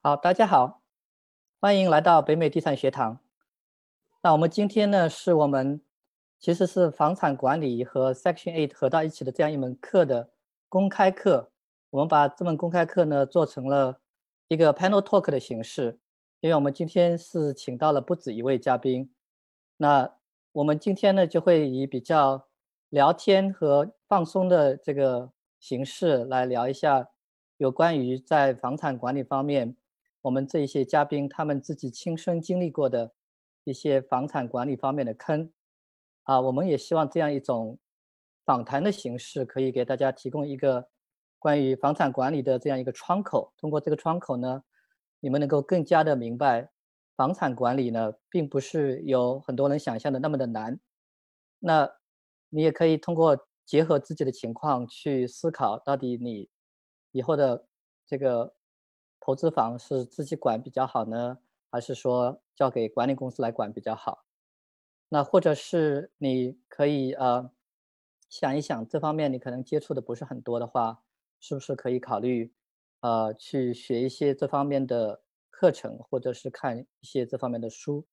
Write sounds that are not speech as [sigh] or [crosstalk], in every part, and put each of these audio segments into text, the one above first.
好，大家好，欢迎来到北美地产学堂。那我们今天呢，是我们其实是房产管理和 Section Eight 合到一起的这样一门课的公开课。我们把这门公开课呢做成了一个 panel talk 的形式，因为我们今天是请到了不止一位嘉宾。那我们今天呢就会以比较聊天和放松的这个形式来聊一下有关于在房产管理方面，我们这一些嘉宾他们自己亲身经历过的一些房产管理方面的坑。啊，我们也希望这样一种访谈的形式可以给大家提供一个。关于房产管理的这样一个窗口，通过这个窗口呢，你们能够更加的明白，房产管理呢，并不是有很多人想象的那么的难。那你也可以通过结合自己的情况去思考，到底你以后的这个投资房是自己管比较好呢，还是说交给管理公司来管比较好？那或者是你可以呃想一想，这方面你可能接触的不是很多的话。是不是可以考虑，呃，去学一些这方面的课程，或者是看一些这方面的书？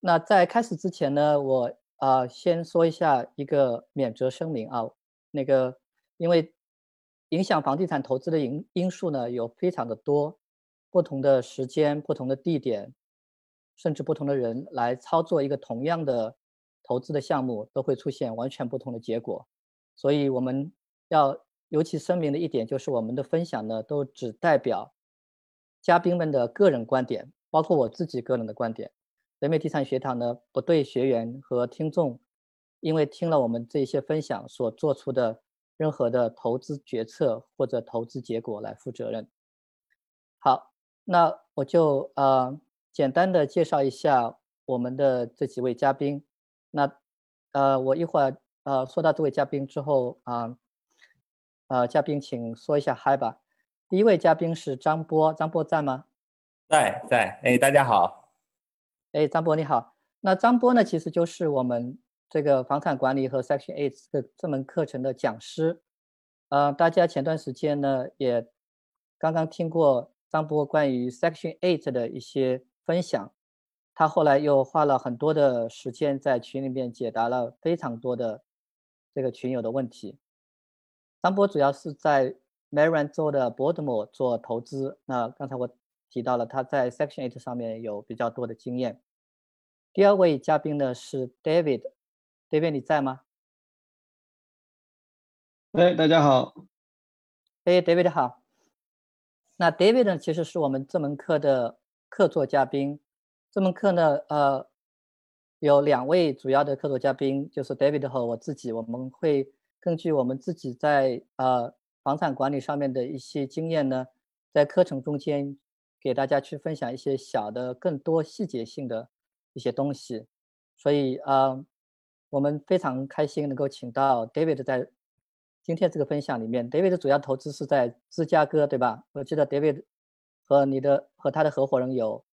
那在开始之前呢，我啊先说一下一个免责声明啊，那个因为影响房地产投资的因因素呢有非常的多，不同的时间、不同的地点，甚至不同的人来操作一个同样的投资的项目，都会出现完全不同的结果，所以我们要。尤其声明的一点就是，我们的分享呢，都只代表嘉宾们的个人观点，包括我自己个人的观点。北美地产学堂呢，不对学员和听众，因为听了我们这些分享所做出的任何的投资决策或者投资结果来负责任。好，那我就呃简单的介绍一下我们的这几位嘉宾。那呃，我一会儿呃说到这位嘉宾之后啊。呃，嘉宾，请说一下嗨吧。第一位嘉宾是张波，张波在吗？在在，哎，大家好。哎，张波你好。那张波呢，其实就是我们这个房产管理和 Section Eight 这这门课程的讲师。呃，大家前段时间呢，也刚刚听过张波关于 Section Eight 的一些分享。他后来又花了很多的时间在群里面解答了非常多的这个群友的问题。张波主要是在 Maryland 州的 Baltimore 做投资。那刚才我提到了他在 Section Eight 上面有比较多的经验。第二位嘉宾呢是 David David，David 你在吗？哎，大家好。哎，David 好。那 David 呢，其实是我们这门课的客座嘉宾。这门课呢，呃，有两位主要的客座嘉宾，就是 David 和我自己，我们会。根据我们自己在呃房产管理上面的一些经验呢，在课程中间给大家去分享一些小的、更多细节性的一些东西，所以啊，我们非常开心能够请到 David 在今天这个分享里面。David 的主要投资是在芝加哥，对吧？我记得 David 和你的和他的合伙人有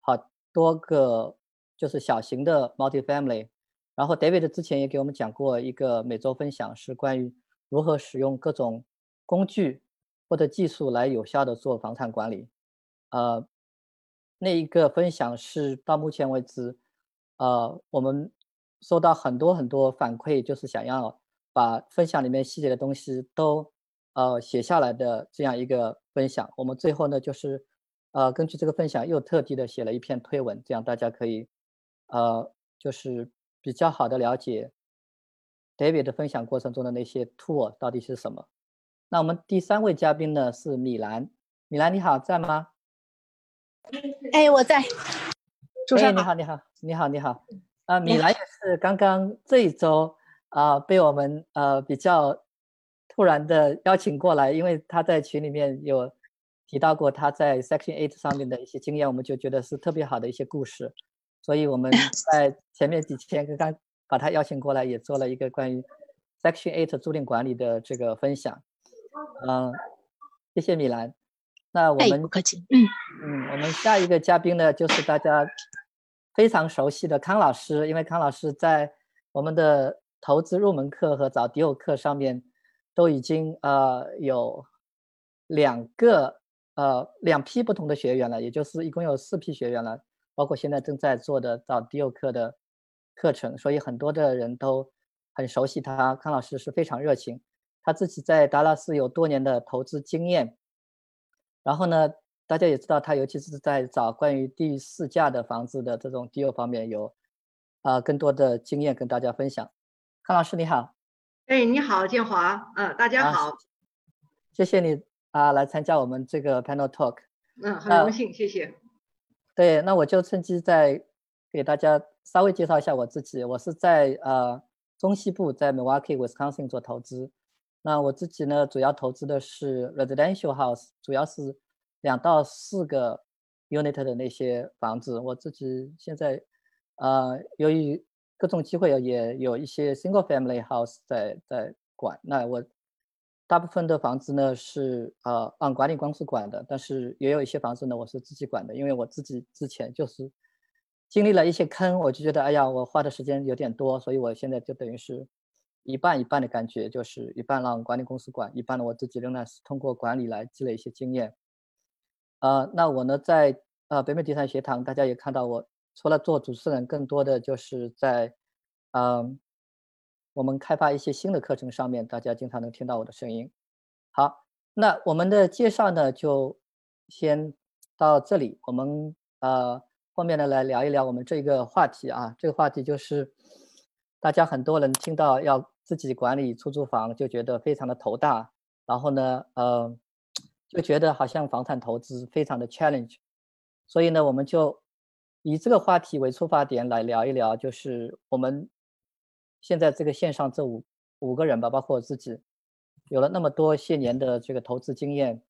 好多个就是小型的 multi-family。然后，David 之前也给我们讲过一个每周分享，是关于如何使用各种工具或者技术来有效的做房产管理。呃，那一个分享是到目前为止，呃，我们收到很多很多反馈，就是想要把分享里面细节的东西都呃写下来的这样一个分享。我们最后呢，就是呃根据这个分享又特地的写了一篇推文，这样大家可以呃就是。比较好的了解 David 的分享过程中的那些 tool 到底是什么？那我们第三位嘉宾呢是米兰，米兰你好，在吗？哎，我在。哎，你好，你好，你好，你好。啊，米兰也是刚刚这一周啊被我们呃比较突然的邀请过来，因为他在群里面有提到过他在 Section Eight 上面的一些经验，我们就觉得是特别好的一些故事。所以我们 [laughs] 在前面几天刚刚把他邀请过来，也做了一个关于 Section Eight 租赁管理的这个分享。嗯，谢谢米兰。那我们不客气。嗯嗯，我们下一个嘉宾呢，就是大家非常熟悉的康老师，因为康老师在我们的投资入门课和找迪友课上面都已经呃有两个呃两批不同的学员了，也就是一共有四批学员了，包括现在正在做的找迪欧课的课程，所以很多的人都很熟悉他。康老师是非常热情，他自己在达拉斯有多年的投资经验，然后呢，大家也知道他尤其是在找关于第四价的房子的这种 deal 方面有啊更多的经验跟大家分享。康老师你好。哎，你好，建华，嗯，大家好，谢谢你啊，来参加我们这个 panel talk，嗯，很荣幸，谢谢。对，那我就趁机再给大家稍微介绍一下我自己，我是在呃中西部，在 Milwaukee Wisconsin 做投资。那我自己呢，主要投资的是 residential house，主要是两到四个 unit 的那些房子。我自己现在呃，由于各种机会也有一些 single family house 在在管，那我大部分的房子呢是呃按管理公司管的，但是也有一些房子呢我是自己管的，因为我自己之前就是经历了一些坑，我就觉得哎呀我花的时间有点多，所以我现在就等于是一半一半的感觉，就是一半让管理公司管，一半呢我自己仍然是通过管理来积累一些经验。呃，那我呢在呃北美地产学堂，大家也看到我。除了做主持人，更多的就是在，嗯，我们开发一些新的课程上面，大家经常能听到我的声音。好，那我们的介绍呢，就先到这里。我们呃后面呢来聊一聊我们这个话题啊，这个话题就是大家很多人听到要自己管理出租房，就觉得非常的头大，然后呢，呃，就觉得好像房产投资非常的 challenge，所以呢，我们就。以这个话题为出发点来聊一聊，就是我们现在这个线上这五五个人吧，包括我自己，有了那么多些年的这个投资经验，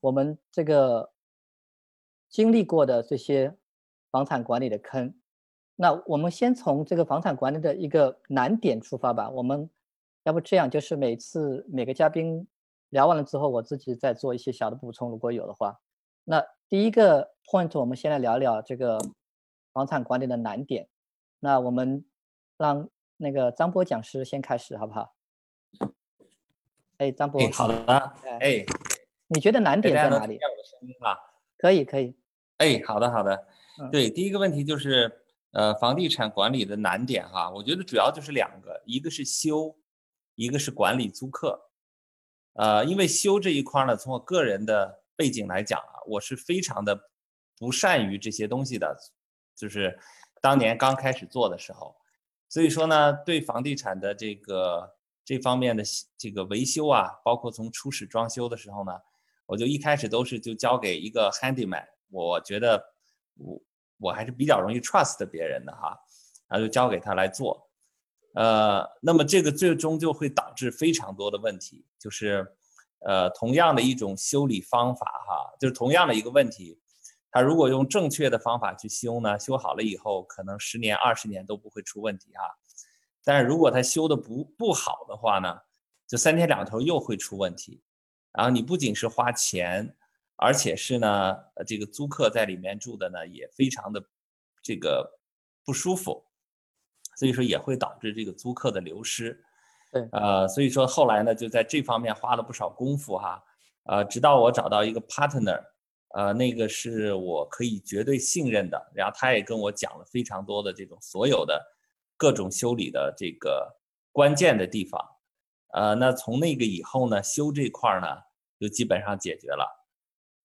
我们这个经历过的这些房产管理的坑，那我们先从这个房产管理的一个难点出发吧。我们要不这样，就是每次每个嘉宾聊完了之后，我自己再做一些小的补充，如果有的话，那。第一个 point，我们先来聊聊这个房产管理的难点。那我们让那个张波讲师先开始，好不好？哎，张波。好的。哎，你觉得难点在哪里？我的声音吗？可以，可以。哎，好的，好的。对，第一个问题就是，呃，房地产管理的难点哈，我觉得主要就是两个，一个是修，一个是管理租客。呃，因为修这一块呢，从我个人的背景来讲啊。我是非常的不善于这些东西的，就是当年刚开始做的时候，所以说呢，对房地产的这个这方面的这个维修啊，包括从初始装修的时候呢，我就一开始都是就交给一个 handyman，我觉得我我还是比较容易 trust 别人的哈，然后就交给他来做，呃，那么这个最终就会导致非常多的问题，就是。呃，同样的一种修理方法，哈，就是同样的一个问题，他如果用正确的方法去修呢，修好了以后，可能十年、二十年都不会出问题，哈。但是如果他修的不不好的话呢，就三天两头又会出问题，然后你不仅是花钱，而且是呢，这个租客在里面住的呢也非常的这个不舒服，所以说也会导致这个租客的流失。对，呃，所以说后来呢，就在这方面花了不少功夫哈，呃，直到我找到一个 partner，呃，那个是我可以绝对信任的，然后他也跟我讲了非常多的这种所有的各种修理的这个关键的地方，呃，那从那个以后呢，修这块呢就基本上解决了，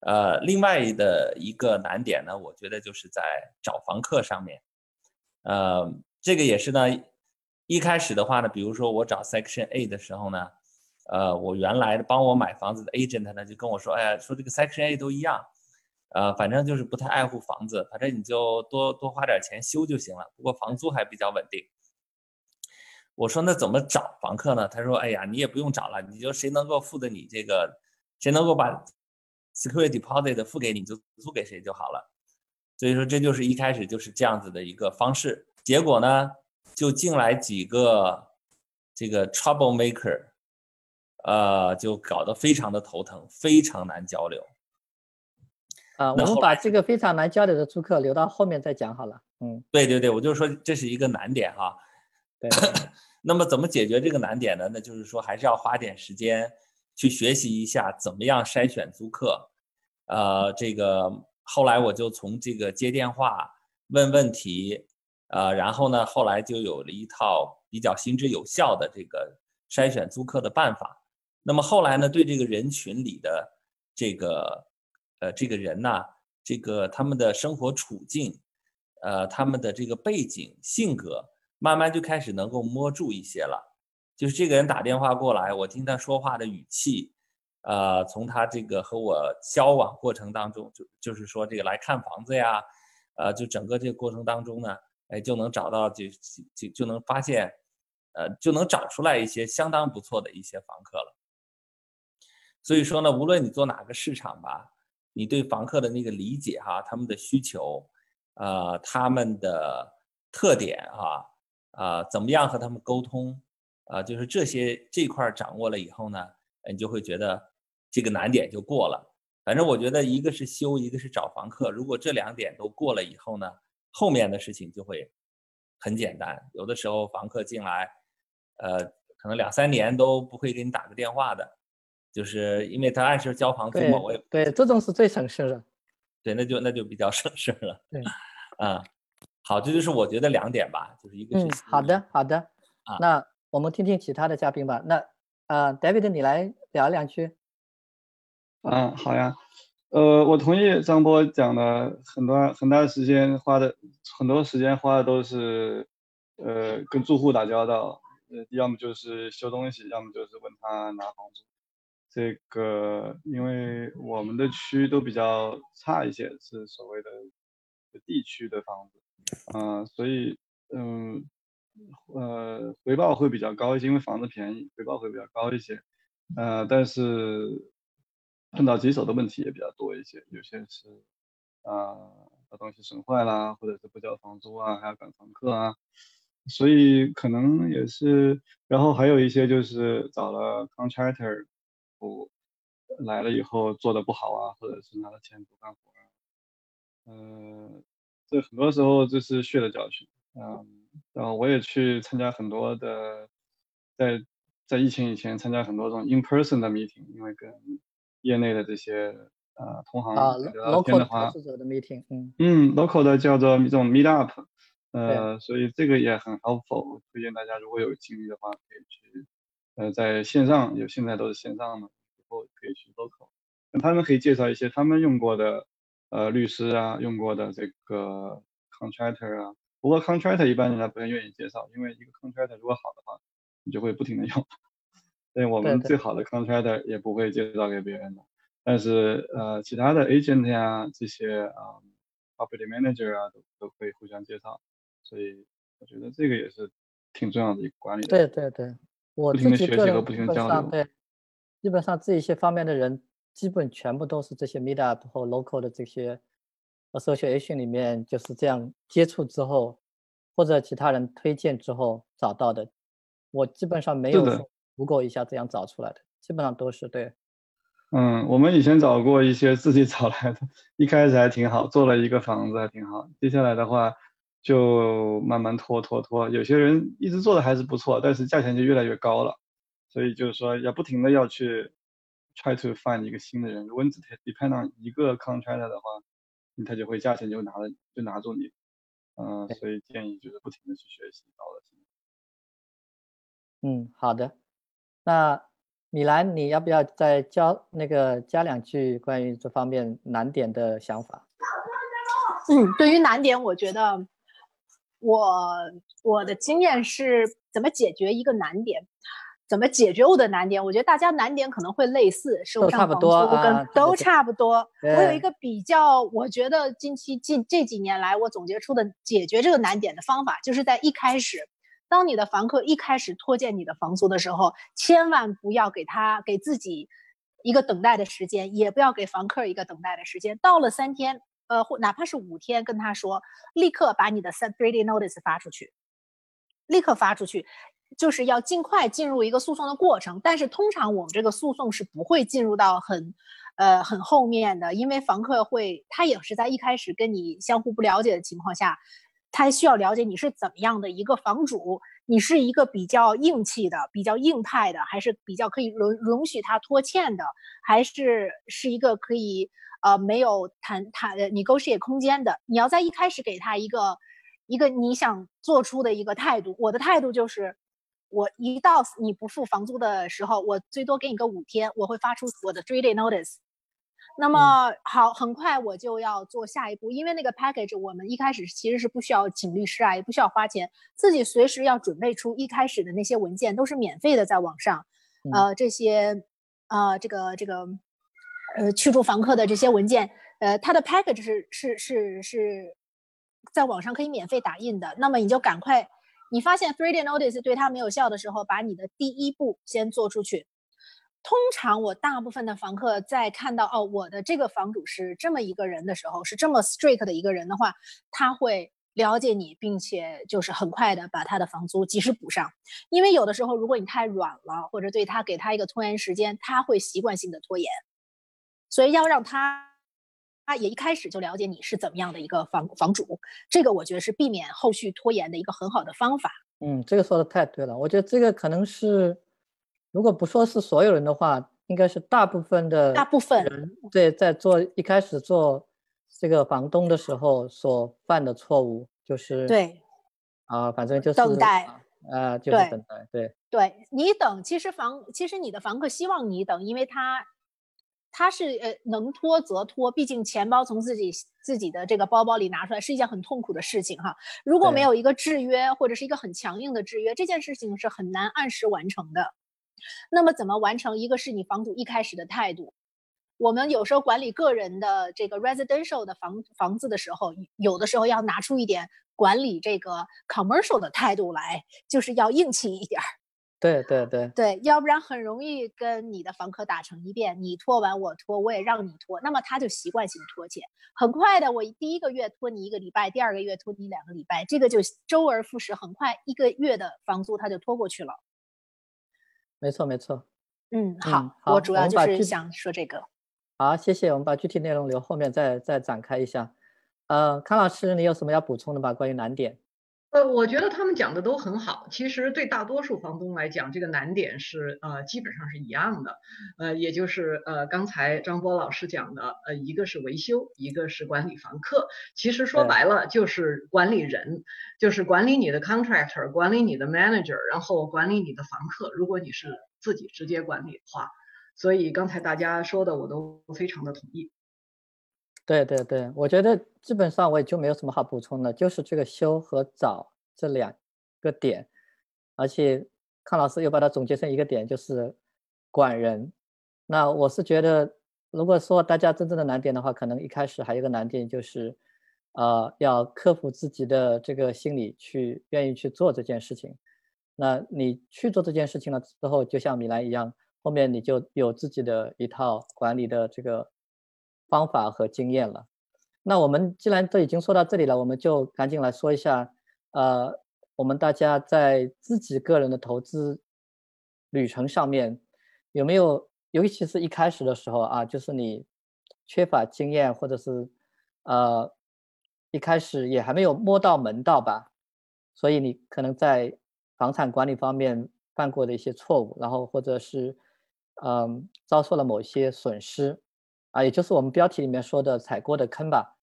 呃，另外的一个难点呢，我觉得就是在找房客上面，呃，这个也是呢。一开始的话呢，比如说我找 Section A 的时候呢，呃，我原来的帮我买房子的 agent 呢就跟我说，哎呀，说这个 Section A 都一样，呃，反正就是不太爱护房子，反正你就多多花点钱修就行了。不过房租还比较稳定。我说那怎么找房客呢？他说，哎呀，你也不用找了，你就谁能够付的你这个，谁能够把 security deposit 付给你，就租给谁就好了。所以说这就是一开始就是这样子的一个方式。结果呢？就进来几个这个 trouble maker，呃，就搞得非常的头疼，非常难交流。啊，我们把这个非常难交流的租客留到后面再讲好了。嗯，对对对，我就说这是一个难点哈。对。[laughs] 那么怎么解决这个难点呢？那就是说还是要花点时间去学习一下怎么样筛选租客，呃，这个后来我就从这个接电话问问题，呃，然后呢，后来就有了一套比较行之有效的这个筛选租客的办法。那么后来呢，对这个人群里的这个呃这个人呢，这个他们的生活处境，呃，他们的这个背景、性格，慢慢就开始能够摸住一些了。就是这个人打电话过来，我听他说话的语气。呃，从他这个和我交往过程当中，就就是说这个来看房子呀，呃，就整个这个过程当中呢，哎，就能找到就就就能发现，呃，就能找出来一些相当不错的一些房客了。所以说呢，无论你做哪个市场吧，你对房客的那个理解哈，他们的需求，呃，他们的特点哈，啊，怎么样和他们沟通，啊，就是这些这块掌握了以后呢，你就会觉得。这个难点就过了，反正我觉得一个是修，一个是找房客。如果这两点都过了以后呢，后面的事情就会很简单。有的时候房客进来，呃，可能两三年都不会给你打个电话的，就是因为他按时交房租嘛。我也对，这种是最省事的。对，那就那就比较 [laughs] 省事了。对，嗯，好，这就是我觉得两点吧，就是一个是。好的，好的。啊，那我们听听其他的嘉宾吧。那呃，David，你来聊两句。嗯，好呀，呃，我同意张波讲的，很多很大时间花的，很多时间花的都是，呃，跟住户打交道，呃，要么就是修东西，要么就是问他拿房租。这个，因为我们的区都比较差一些，是所谓的地区的房子，啊，所以，嗯，呃，回报会比较高一些，因为房子便宜，回报会比较高一些，呃，但是。碰到棘手的问题也比较多一些，有些是啊把东西损坏啦，或者是不交房租啊，还要赶房客啊，所以可能也是，然后还有一些就是找了 contractor 不来了以后做的不好啊，或者是拿了钱不干活，嗯，这很多时候就是血的教训，嗯，然后我也去参加很多的，在在疫情以前参加很多这种 in person 的 meeting，因为跟业内的这些呃同行聊天的话，嗯，local 的叫做这种 meet up，呃，所以这个也很 helpful，推荐大家如果有精力的话，可以去呃在线上，有现在都是线上的，以后可以去 local，那他们可以介绍一些他们用过的呃律师啊，用过的这个 contractor 啊，不过 contractor 一般人家不太愿意介绍，因为一个 contractor 如果好的话，你就会不停的用。对我们最好的 contractor 也不会介绍给别人的，但是呃，其他的 agent 呀，这些啊，property manager 啊，都都可以互相介绍，所以我觉得这个也是挺重要的一个管理。对对对，我自己个人基本上对，基本上这一些方面的人，基本全部都是这些 meet up 和 local 的这些 association 里面就是这样接触之后，或者其他人推荐之后找到的，我基本上没有。不够一下这样找出来的，基本上都是对。嗯，我们以前找过一些自己找来的，一开始还挺好，做了一个房子还挺好。接下来的话就慢慢拖拖拖，有些人一直做的还是不错，但是价钱就越来越高了。所以就是说要不停的要去 try to find 一个新的人。如果你只 depend on 一个 contractor 的话，他就会价钱就拿了就拿住你。嗯，所以建议就是不停的去学习，到了。嗯，好的。那米兰，你要不要再教那个加两句关于这方面难点的想法？嗯，对于难点，我觉得我我的经验是怎么解决一个难点，怎么解决我的难点？我觉得大家难点可能会类似，收上房租跟都差不多。我有一个比较，我觉得近期近这几年来我总结出的解决这个难点的方法，就是在一开始。当你的房客一开始拖欠你的房租的时候，千万不要给他给自己一个等待的时间，也不要给房客一个等待的时间。到了三天，呃，或哪怕是五天，跟他说，立刻把你的 set ready notice 发出去，立刻发出去，就是要尽快进入一个诉讼的过程。但是通常我们这个诉讼是不会进入到很，呃，很后面的，因为房客会，他也是在一开始跟你相互不了解的情况下。他需要了解你是怎么样的一个房主，你是一个比较硬气的、比较硬派的，还是比较可以容容许他拖欠的，还是是一个可以呃没有谈谈呃 negotiate 空间的，你要在一开始给他一个一个你想做出的一个态度。我的态度就是，我一到你不付房租的时候，我最多给你个五天，我会发出我的 three day notice。那么好，很快我就要做下一步，因为那个 package 我们一开始其实是不需要请律师啊，也不需要花钱，自己随时要准备出一开始的那些文件都是免费的，在网上，呃，这些，呃，这个这个，呃，驱逐房客的这些文件，呃，它的 package 是是是是在网上可以免费打印的。那么你就赶快，你发现 three day notice 对它没有效的时候，把你的第一步先做出去。通常我大部分的房客在看到哦，我的这个房主是这么一个人的时候，是这么 strict 的一个人的话，他会了解你，并且就是很快的把他的房租及时补上。因为有的时候，如果你太软了，或者对他给他一个拖延时间，他会习惯性的拖延。所以要让他，他也一开始就了解你是怎么样的一个房房主，这个我觉得是避免后续拖延的一个很好的方法。嗯，这个说的太对了，我觉得这个可能是。如果不说是所有人的话，应该是大部分的大部分人对在做一开始做这个房东的时候所犯的错误，就是对啊，反正就是等待啊，就是等待，对对，你等，其实房其实你的房客希望你等，因为他他是呃能拖则拖，毕竟钱包从自己自己的这个包包里拿出来是一件很痛苦的事情哈。如果没有一个制约或者是一个很强硬的制约，这件事情是很难按时完成的。那么怎么完成？一个是你房主一开始的态度。我们有时候管理个人的这个 residential 的房房子的时候，有的时候要拿出一点管理这个 commercial 的态度来，就是要硬气一点儿。对对对对，要不然很容易跟你的房客打成一片，你拖完我拖，我也让你拖，那么他就习惯性拖欠，很快的，我第一个月拖你一个礼拜，第二个月拖你两个礼拜，这个就周而复始，很快一个月的房租他就拖过去了。没错，没错。嗯，好，我主要就是想说这个。好，谢谢。我们把具体内容留后面再再展开一下。呃，康老师，你有什么要补充的吗？关于难点？呃，我觉得他们讲的都很好。其实对大多数房东来讲，这个难点是呃基本上是一样的。呃，也就是呃刚才张波老师讲的，呃一个是维修，一个是管理房客。其实说白了就是管理人，就是管理你的 contractor，管理你的 manager，然后管理你的房客。如果你是自己直接管理的话，所以刚才大家说的我都非常的同意。对对对，我觉得基本上我也就没有什么好补充的，就是这个修和找这两个点，而且康老师又把它总结成一个点，就是管人。那我是觉得，如果说大家真正的难点的话，可能一开始还有个难点就是，呃，要克服自己的这个心理，去愿意去做这件事情。那你去做这件事情了之后，就像米兰一样，后面你就有自己的一套管理的这个。方法和经验了，那我们既然都已经说到这里了，我们就赶紧来说一下，呃，我们大家在自己个人的投资旅程上面有没有，尤其是一开始的时候啊，就是你缺乏经验，或者是呃一开始也还没有摸到门道吧，所以你可能在房产管理方面犯过的一些错误，然后或者是嗯遭受了某些损失。啊，也就是我们标题里面说的踩过的坑吧。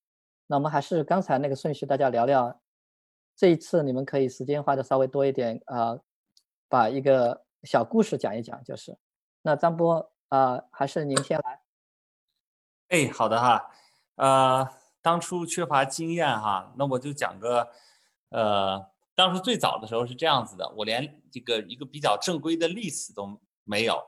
那我们还是刚才那个顺序，大家聊聊。这一次你们可以时间花的稍微多一点啊，把一个小故事讲一讲。就是，那张波啊，还是您先来。哎，好的哈。呃，当初缺乏经验哈，那我就讲个，呃，当时最早的时候是这样子的，我连这个一个比较正规的例子都没有，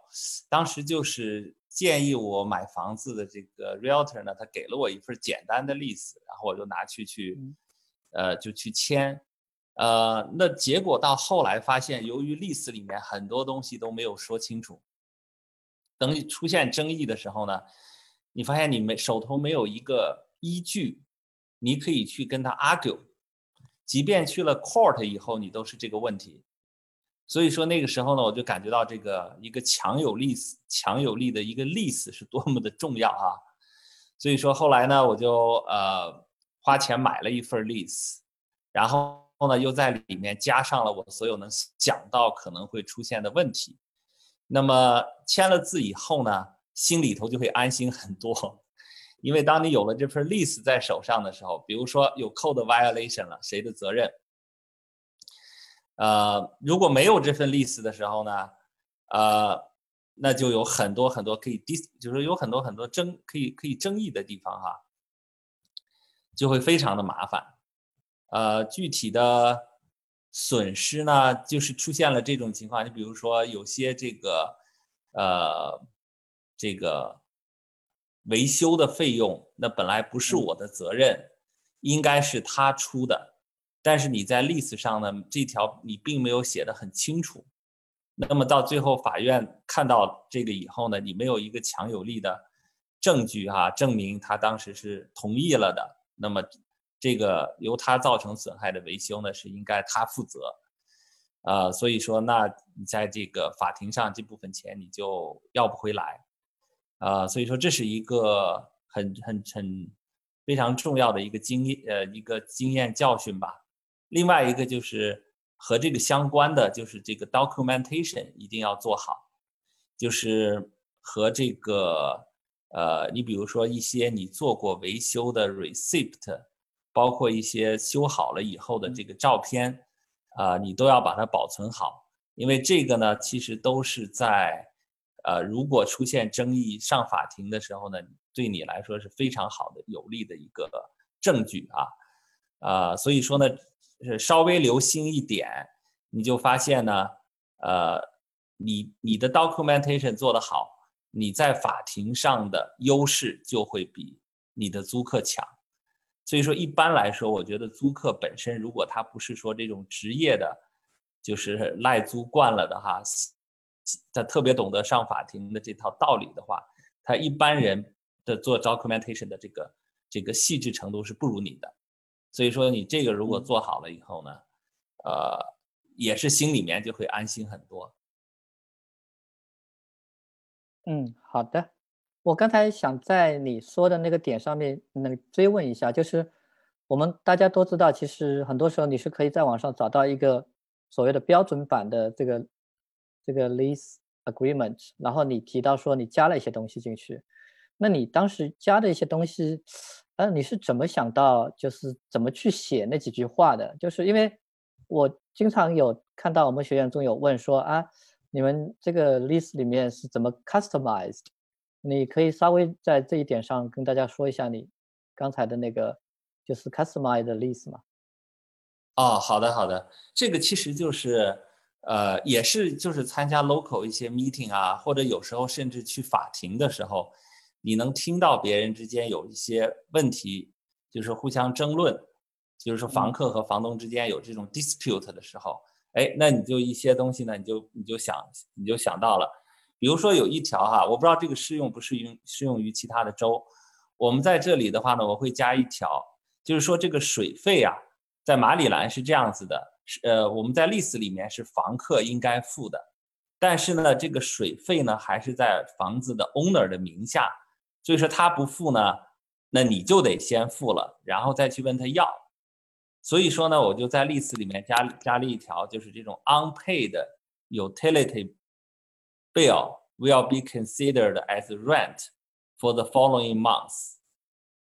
当时就是。建议我买房子的这个 realtor 呢，他给了我一份简单的 lease，然后我就拿去去，呃，就去签，呃，那结果到后来发现，由于 lease 里面很多东西都没有说清楚，等出现争议的时候呢，你发现你没手头没有一个依据，你可以去跟他 argue，即便去了 court 以后，你都是这个问题。所以说那个时候呢，我就感觉到这个一个强有力、强有力的一个 lease 是多么的重要啊！所以说后来呢，我就呃花钱买了一份 lease，然后呢又在里面加上了我所有能想到可能会出现的问题。那么签了字以后呢，心里头就会安心很多，因为当你有了这份 lease 在手上的时候，比如说有 code violation 了，谁的责任？呃，如果没有这份 lease 的时候呢，呃，那就有很多很多可以 dis，就是有很多很多争可以可以争议的地方哈，就会非常的麻烦。呃，具体的损失呢，就是出现了这种情况，你比如说有些这个呃这个。维修的费用，那本来不是我的责任，应该是他出的。但是你在 lease 上呢，这条你并没有写的很清楚。那么到最后法院看到这个以后呢，你没有一个强有力的证据哈，证明他当时是同意了的。那么这个由他造成损害的维修呢，是应该他负责。呃，所以说，那你在这个法庭上这部分钱你就要不回来。啊，所以说这是一个很很很非常重要的一个经验呃一个经验教训吧。另外一个就是和这个相关的，就是这个 documentation 一定要做好，就是和这个呃你比如说一些你做过维修的 receipt，包括一些修好了以后的这个照片啊，你都要把它保存好，因为这个呢其实都是在。呃，如果出现争议上法庭的时候呢，对你来说是非常好的有利的一个证据啊，呃，所以说呢，是稍微留心一点，你就发现呢，呃，你你的 documentation 做得好，你在法庭上的优势就会比你的租客强。所以说，一般来说，我觉得租客本身如果他不是说这种职业的，就是赖租惯了的哈。他特别懂得上法庭的这套道理的话，他一般人的做 documentation 的这个这个细致程度是不如你的，所以说你这个如果做好了以后呢，呃，也是心里面就会安心很多。嗯，好的，我刚才想在你说的那个点上面能追问一下，就是我们大家都知道，其实很多时候你是可以在网上找到一个所谓的标准版的这个。这个 lease agreement，然后你提到说你加了一些东西进去，那你当时加的一些东西，呃，你是怎么想到就是怎么去写那几句话的？就是因为我经常有看到我们学员中有问说啊，你们这个 list 里面是怎么 customized？你可以稍微在这一点上跟大家说一下你刚才的那个就是 customized list 吗？哦，好的好的，这个其实就是。呃，也是就是参加 local 一些 meeting 啊，或者有时候甚至去法庭的时候，你能听到别人之间有一些问题，就是互相争论，就是说房客和房东之间有这种 dispute 的时候，哎，那你就一些东西呢，你就你就想你就想到了，比如说有一条哈，我不知道这个适用不适用适用于其他的州，我们在这里的话呢，我会加一条，就是说这个水费啊，在马里兰是这样子的。是呃，我们在 lease 里面是房客应该付的，但是呢，这个水费呢还是在房子的 owner 的名下，所以说他不付呢，那你就得先付了，然后再去问他要。所以说呢，我就在 lease 里面加加了一条，就是这种 unpaid utility bill will be considered as rent for the following months，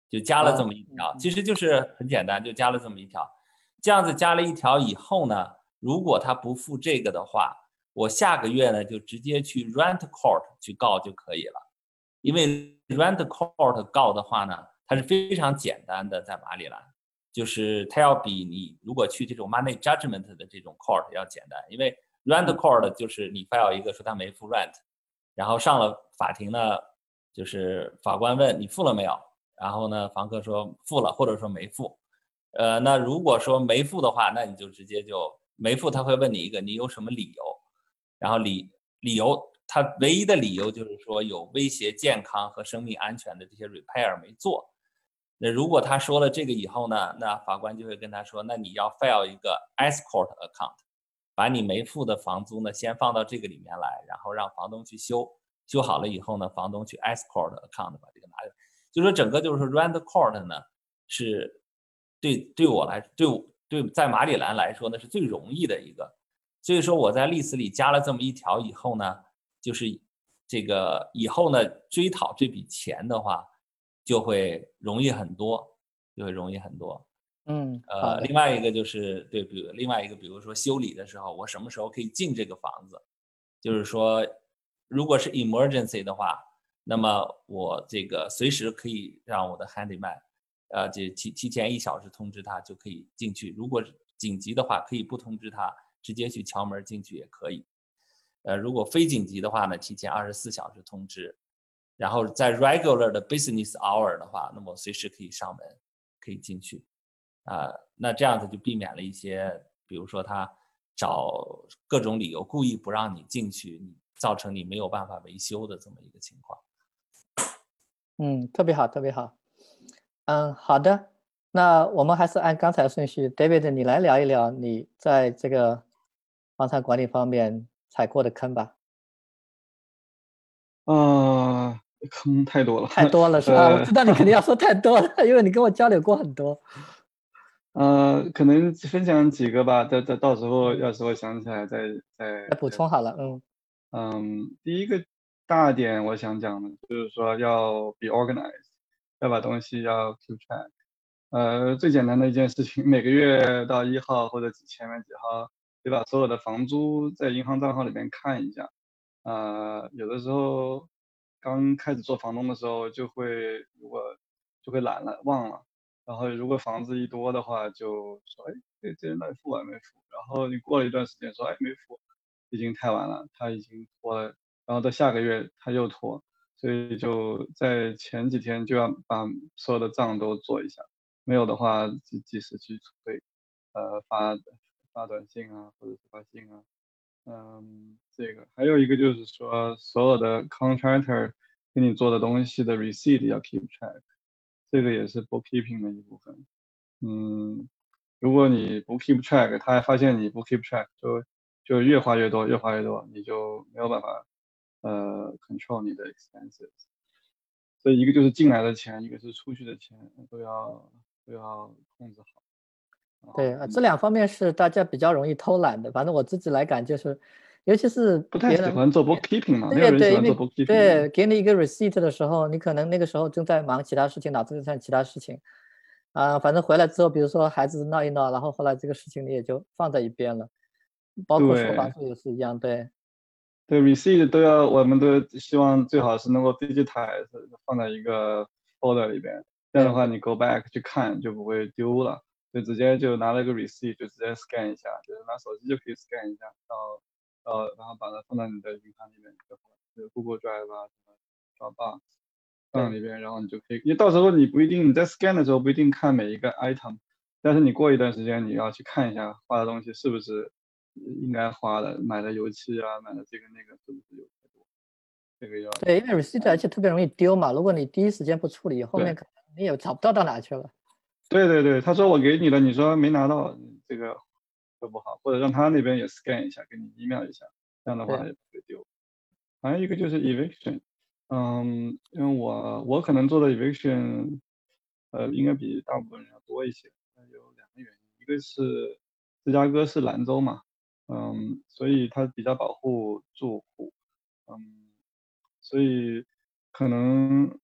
就加了这么一条，其实就是很简单，就加了这么一条。这样子加了一条以后呢，如果他不付这个的话，我下个月呢就直接去 rent court 去告就可以了。因为 rent court 告的话呢，它是非常简单的，在马里兰，就是它要比你如果去这种 money judgment 的这种 court 要简单。因为 rent court 就是你 file 一个说他没付 rent，然后上了法庭呢，就是法官问你付了没有，然后呢房客说付了或者说没付。呃，那如果说没付的话，那你就直接就没付，他会问你一个，你有什么理由？然后理理由，他唯一的理由就是说有威胁健康和生命安全的这些 repair 没做。那如果他说了这个以后呢，那法官就会跟他说，那你要 file 一个 escort account，把你没付的房租呢先放到这个里面来，然后让房东去修，修好了以后呢，房东去 escort account 把这个拿来。就说整个就是说 rent court 呢是。对，对我来，对对，在马里兰来说呢，是最容易的一个。所以说我在例子里加了这么一条以后呢，就是这个以后呢追讨这笔钱的话，就会容易很多，就会容易很多。嗯，呃，另外一个就是对，比如另外一个，比如说修理的时候，我什么时候可以进这个房子？就是说，如果是 emergency 的话，那么我这个随时可以让我的 handyman，呃，这提提前一小时通知他就可以进去。如果紧急的话，可以不通知他，直接去敲门进去也可以。呃，如果非紧急的话呢，提前二十四小时通知。然后在 regular 的 business hour 的话，那么随时可以上门，可以进去。啊，那这样子就避免了一些，比如说他找各种理由故意不让你进去，造成你没有办法维修的这么一个情况。嗯，特别好，特别好。嗯，好的。那我们还是按刚才的顺序，David，你来聊一聊你在这个房产管理方面踩过的坑吧。啊，坑太多了，太多了是吧？我知道你肯定要说太多了，因为你跟我交流过很多。[laughs] 呃，可能分享几个吧，到到到时候要是我想起来再再补充好了。嗯嗯，第一个大点我想讲的就是说要 be organized，要把东西要 keep track。呃，最简单的一件事情，每个月到一号或者前面几号，得把所有的房租在银行账号里面看一下。呃，有的时候刚开始做房东的时候就会，如果就会懒了，忘了。然后如果房子一多的话，就说哎，这这人到底付完没付？然后你过了一段时间说哎没付，已经太晚了，他已经拖了。然后到下个月他又拖，所以就在前几天就要把所有的账都做一下，没有的话就及时去催，呃发发短信啊，或者是发信啊，嗯，这个还有一个就是说所有的 contractor 给你做的东西的 receipt 要 keep track。这个也是 bookkeeping 的一部分，嗯，如果你不 keep track，他还发现你不 keep track，就就越花越多，越花越多，你就没有办法呃 control 你的 expenses。所以一个就是进来的钱，一个是出去的钱，都要都要控制好。对啊，这两方面是大家比较容易偷懒的，反正我自己来感就是。尤其是不太喜欢做 bookkeeping 嘛，对对，因为对给你一个 receipt 的时候，你可能那个时候正在忙其他事情，脑子里在其他事情，啊，反正回来之后，比如说孩子闹一闹，然后后来这个事情你也就放在一边了，包括收房租也是一样，对。对 receipt 都要，我们都希望最好是能够 digitize 放在一个 folder 里边，这样的话你 go back 去看就不会丢了，就直接就拿了一个 receipt 就直接 scan 一下，就是拿手机就可以 scan 一下到。呃，然后把它放到你的银行里面就好了，就 Google Drive 啊，什么 Dropbox 放里边，然后你就可以，因为到时候你不一定你在 scan 的时候不一定看每一个 item，但是你过一段时间你要去看一下花的东西是不是应该花的，买的油漆啊，买的这个那个是不是有太多，这个要对，因为 receipt 而且特别容易丢嘛，如果你第一时间不处理，后面可能你也找不到到哪去了。对对对，他说我给你了，你说没拿到这个。都不好，或者让他那边也 scan 一下，给你 email 一下，这样的话也不会丢。还有一个就是 eviction，嗯，因为我我可能做的 eviction，呃，应该比大部分人要多一些。有两个原因，一个是芝加哥是兰州嘛，嗯，所以它比较保护住户，嗯，所以可能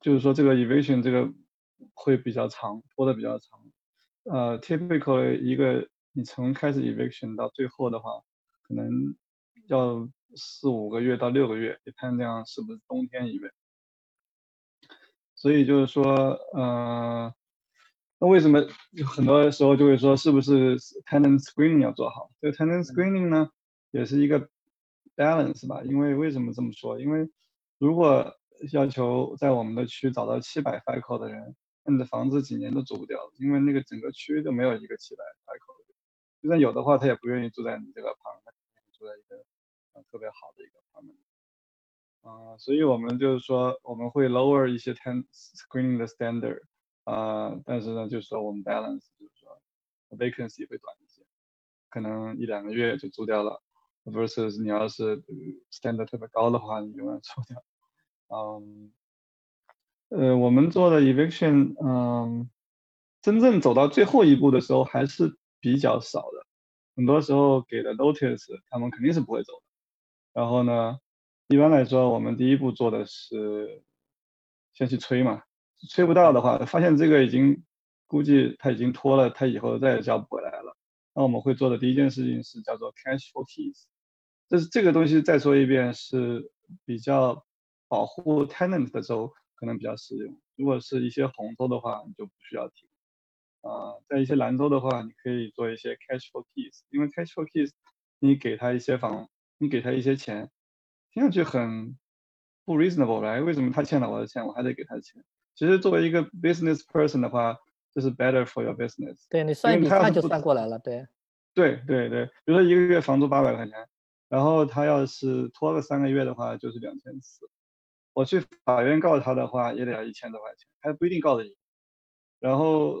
就是说这个 eviction 这个会比较长，拖的比较长。呃，typical 一个。你从开始 eviction 到最后的话，可能要四五个月到六个月，你看这样是不是冬天 evict。所以就是说，呃，那为什么很多时候就会说是不是 tenant screening 要做好？这个 tenant screening 呢，也是一个 balance 吧。因为为什么这么说？因为如果要求在我们的区找到七百 FICO 的人，你的房子几年都租不掉，因为那个整个区域都没有一个七百 FICO。就算有的话，他也不愿意住在你这个旁，他愿意住在一个呃特别好的一个旁边。啊，所以我们就是说，我们会 lower 一些 ten screening 的 standard，啊，但是呢，就是说我们 balance，就是说 vacancy 会短一些，可能一两个月就租掉了，versus 你要是 standard 特别高的话，你永远 [laughs] 租不掉。嗯，呃，我们做的 eviction，嗯，真正走到最后一步的时候，还是。比较少的，很多时候给的 notice，他们肯定是不会走的。然后呢，一般来说，我们第一步做的是先去催嘛，催不到的话，发现这个已经估计他已经拖了，他以后再也交不回来了。那我们会做的第一件事情是叫做 cash for keys，这是这个东西再说一遍是比较保护 tenant 的时候可能比较实用。如果是一些红州的话，你就不需要提。啊，在一些兰州的话，你可以做一些 cash for keys，因为 cash for keys，你给他一些房，你给他一些钱，听上去很不 reasonable，来，为什么他欠了我的钱，我还得给他钱？其实作为一个 business person 的话，就是 better for your business。对你算一笔算就算过来了，对。对对对，比如说一个月房租八百块钱，然后他要是拖个三个月的话，就是两千四。我去法院告他的话，也得要一千多块钱，还不一定告得赢。然后。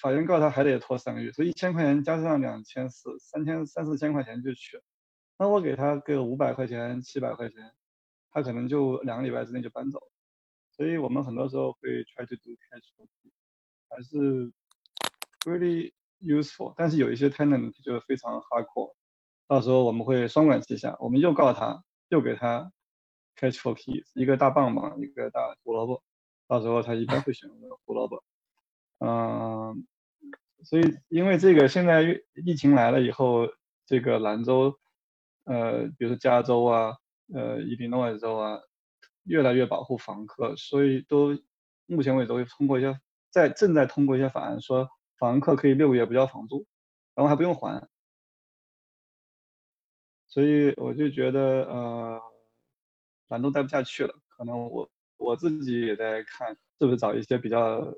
法院告他还得拖三个月，所以一千块钱加上两千四，三千三四千块钱就去了。那我给他个五百块钱、七百块钱，他可能就两个礼拜之内就搬走。所以我们很多时候会 try to do cash 还是 really useful。但是有一些 tenant 就非常 hardcore，到时候我们会双管齐下，我们又告他，又给他 catch for keys，一个大棒棒，一个大胡萝卜。到时候他一般会选择胡萝卜。嗯，所以因为这个，现在疫情来了以后，这个兰州，呃，比如说加州啊，呃，伊利诺伊州啊，越来越保护房客，所以都目前为止会通过一些，在正在通过一些法案，说房客可以六个月不交房租，然后还不用还。所以我就觉得，呃，兰州待不下去了，可能我我自己也在看，是不是找一些比较。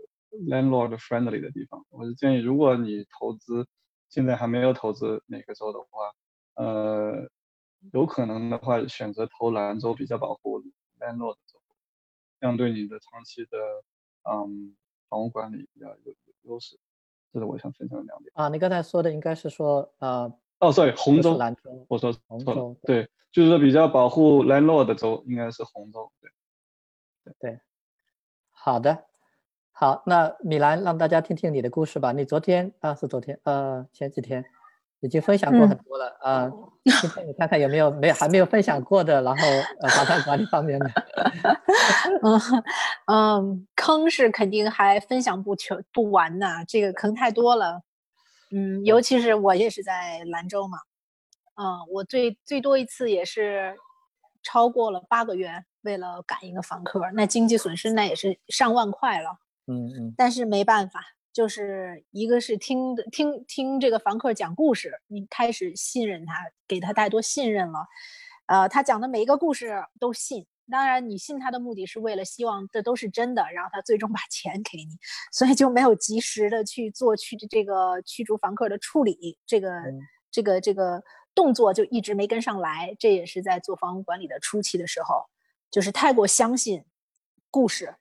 landlord friendly 的地方，我是建议，如果你投资现在还没有投资哪个州的话，呃，有可能的话选择投兰州比较保护 landlord 州，这样对你的长期的嗯房屋管理比较有优势。这是我想分享的两点。啊，你刚才说的应该是说呃，哦，sorry，红州，兰州，我说红州，对，就是说比较保护 landlord 的州应该是红州，对，对对，好的。好，那米兰让大家听听你的故事吧。你昨天啊，是昨天，呃，前几天已经分享过很多了啊。[laughs] 今天你看看有没有没有还没有分享过的，然后呃，房产管理方面的。[laughs] 嗯嗯，坑是肯定还分享不全不完呢，这个坑太多了。嗯，尤其是我也是在兰州嘛，嗯，我最最多一次也是超过了八个月，为了赶一个房客，那经济损失那也是上万块了。嗯嗯，但是没办法，就是一个是听听听这个房客讲故事，你开始信任他，给他太多信任了，呃，他讲的每一个故事都信。当然，你信他的目的是为了希望这都是真的，然后他最终把钱给你，所以就没有及时的去做去这个驱逐房客的处理，这个这个这个动作就一直没跟上来。这也是在做房屋管理的初期的时候，就是太过相信故事。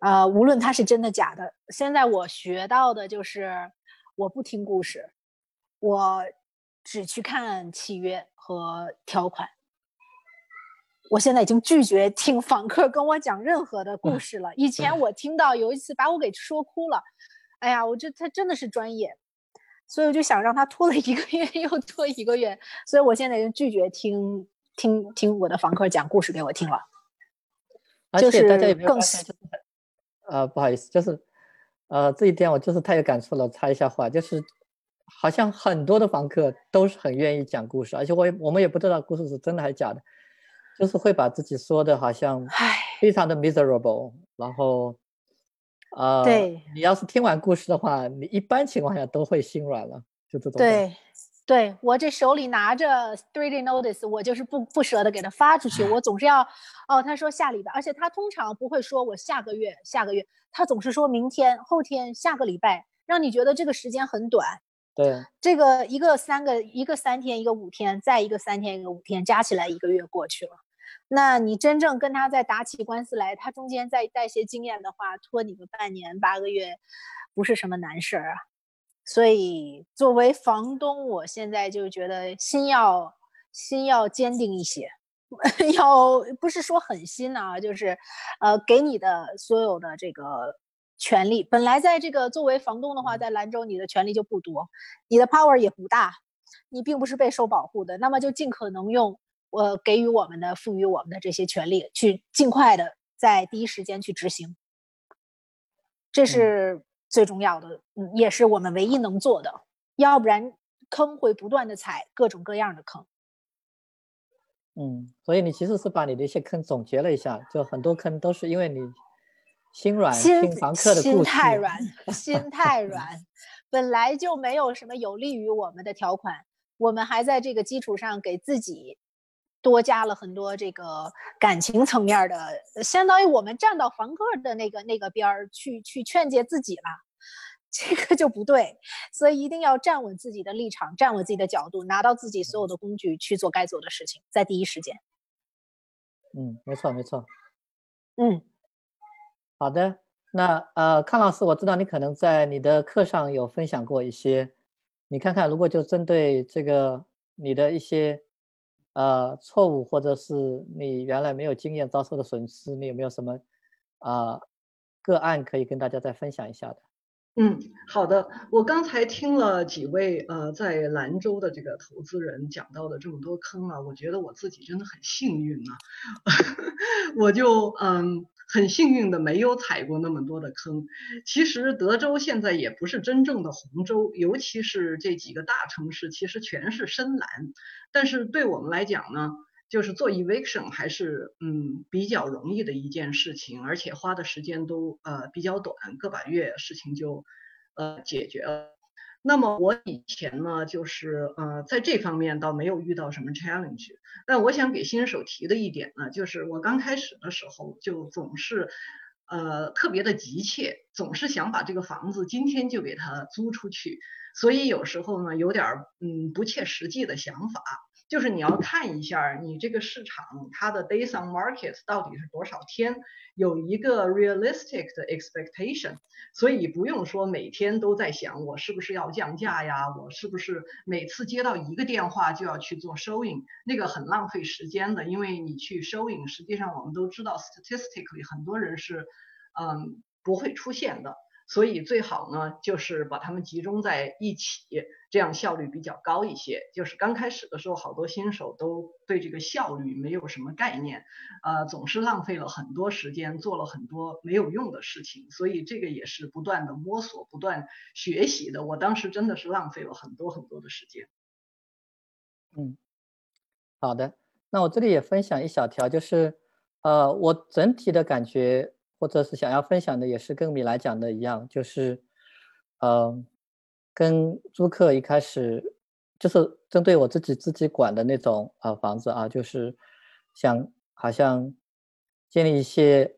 啊，无论它是真的假的，现在我学到的就是，我不听故事，我只去看契约和条款。我现在已经拒绝听访客跟我讲任何的故事了。以前我听到有一次把我给说哭了，哎呀，我觉得他真的是专业，所以我就想让他拖了一个月 [laughs] 又拖一个月，所以我现在已经拒绝听听听我的房客讲故事给我听了，就是更。呃，不好意思，就是，呃，这一点我就是太有感触了。插一下话，就是好像很多的房客都是很愿意讲故事，而且我也我们也不知道故事是真的还是假的，就是会把自己说的好像非常的 miserable，然后，呃，对，你要是听完故事的话，你一般情况下都会心软了，就这种。对。对我这手里拿着 three day notice，我就是不不舍得给他发出去。我总是要，哦，他说下礼拜，而且他通常不会说我下个月，下个月，他总是说明天、后天、下个礼拜，让你觉得这个时间很短。对，这个一个三个，一个三天，一个五天，再一个三天，一个五天，加起来一个月过去了。那你真正跟他再打起官司来，他中间再带些经验的话，拖你个半年八个月，不是什么难事儿啊。所以，作为房东，我现在就觉得心要心要坚定一些，[laughs] 要不是说狠心啊，就是，呃，给你的所有的这个权利，本来在这个作为房东的话，在兰州你的权利就不多，你的 power 也不大，你并不是被受保护的，那么就尽可能用我给予我们的、赋予我们的这些权利，去尽快的在第一时间去执行。这是最重要的，嗯，也是我们唯一能做的，要不然坑会不断的踩各种各样的坑。嗯，所以你其实是把你的一些坑总结了一下，就很多坑都是因为你心软，听房客的心太软，心太软，[laughs] 本来就没有什么有利于我们的条款，我们还在这个基础上给自己多加了很多这个感情层面的，相当于我们站到房客的那个那个边儿去去劝诫自己了。[laughs] 这个就不对，所以一定要站稳自己的立场，站稳自己的角度，拿到自己所有的工具去做该做的事情，在第一时间。嗯，没错没错。嗯，好的。那呃，康老师，我知道你可能在你的课上有分享过一些，你看看，如果就针对这个你的一些呃错误，或者是你原来没有经验遭受的损失，你有没有什么啊个案可以跟大家再分享一下的？嗯，好的。我刚才听了几位呃在兰州的这个投资人讲到的这么多坑啊，我觉得我自己真的很幸运啊，[laughs] 我就嗯很幸运的没有踩过那么多的坑。其实德州现在也不是真正的红州，尤其是这几个大城市，其实全是深蓝。但是对我们来讲呢？就是做 eviction 还是嗯比较容易的一件事情，而且花的时间都呃比较短，个把月事情就呃解决了。那么我以前呢，就是呃在这方面倒没有遇到什么 challenge，但我想给新手提的一点呢，就是我刚开始的时候就总是呃特别的急切，总是想把这个房子今天就给它租出去，所以有时候呢有点嗯不切实际的想法。就是你要看一下你这个市场它的 days on market 到底是多少天，有一个 realistic 的 expectation，所以不用说每天都在想我是不是要降价呀，我是不是每次接到一个电话就要去做 showing，那个很浪费时间的，因为你去 showing，实际上我们都知道 statistically 很多人是嗯不会出现的。所以最好呢，就是把它们集中在一起，这样效率比较高一些。就是刚开始的时候，好多新手都对这个效率没有什么概念，呃，总是浪费了很多时间，做了很多没有用的事情。所以这个也是不断的摸索、不断学习的。我当时真的是浪费了很多很多的时间。嗯，好的，那我这里也分享一小条，就是呃，我整体的感觉。或者是想要分享的，也是跟米来讲的一样，就是，呃，跟租客一开始就是针对我自己自己管的那种啊房子啊，就是想好像建立一些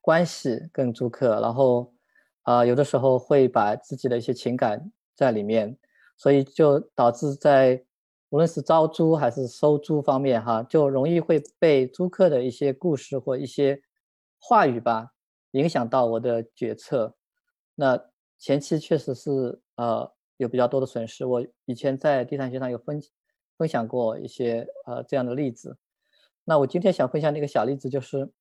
关系跟租客，然后啊有的时候会把自己的一些情感在里面，所以就导致在无论是招租还是收租方面哈，就容易会被租客的一些故事或一些。话语吧，影响到我的决策。那前期确实是呃有比较多的损失。我以前在地产学上有分分享过一些呃这样的例子。那我今天想分享的一个小例子就是，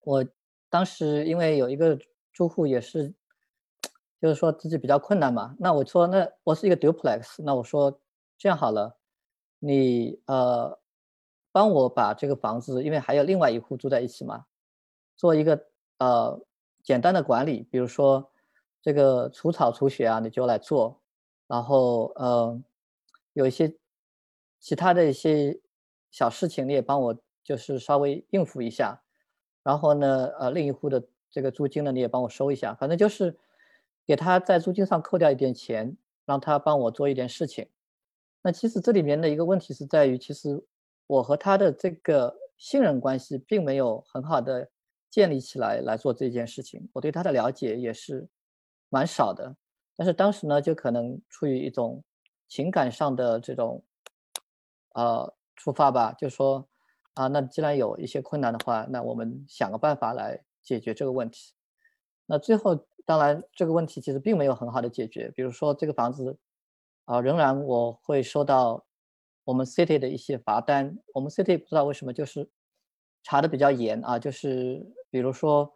我当时因为有一个住户也是，就是说自己比较困难嘛。那我说那我是一个 duplex，那我说这样好了，你呃帮我把这个房子，因为还有另外一户住在一起嘛。做一个呃简单的管理，比如说这个除草除雪啊，你就来做，然后呃有一些其他的一些小事情，你也帮我就是稍微应付一下，然后呢呃另一户的这个租金呢你也帮我收一下，反正就是给他在租金上扣掉一点钱，让他帮我做一点事情。那其实这里面的一个问题是在于，其实我和他的这个信任关系并没有很好的。建立起来来做这件事情，我对他的了解也是蛮少的。但是当时呢，就可能出于一种情感上的这种呃出发吧，就说啊，那既然有一些困难的话，那我们想个办法来解决这个问题。那最后当然这个问题其实并没有很好的解决。比如说这个房子啊，仍然我会收到我们 city 的一些罚单。我们 city 不知道为什么就是查的比较严啊，就是。比如说，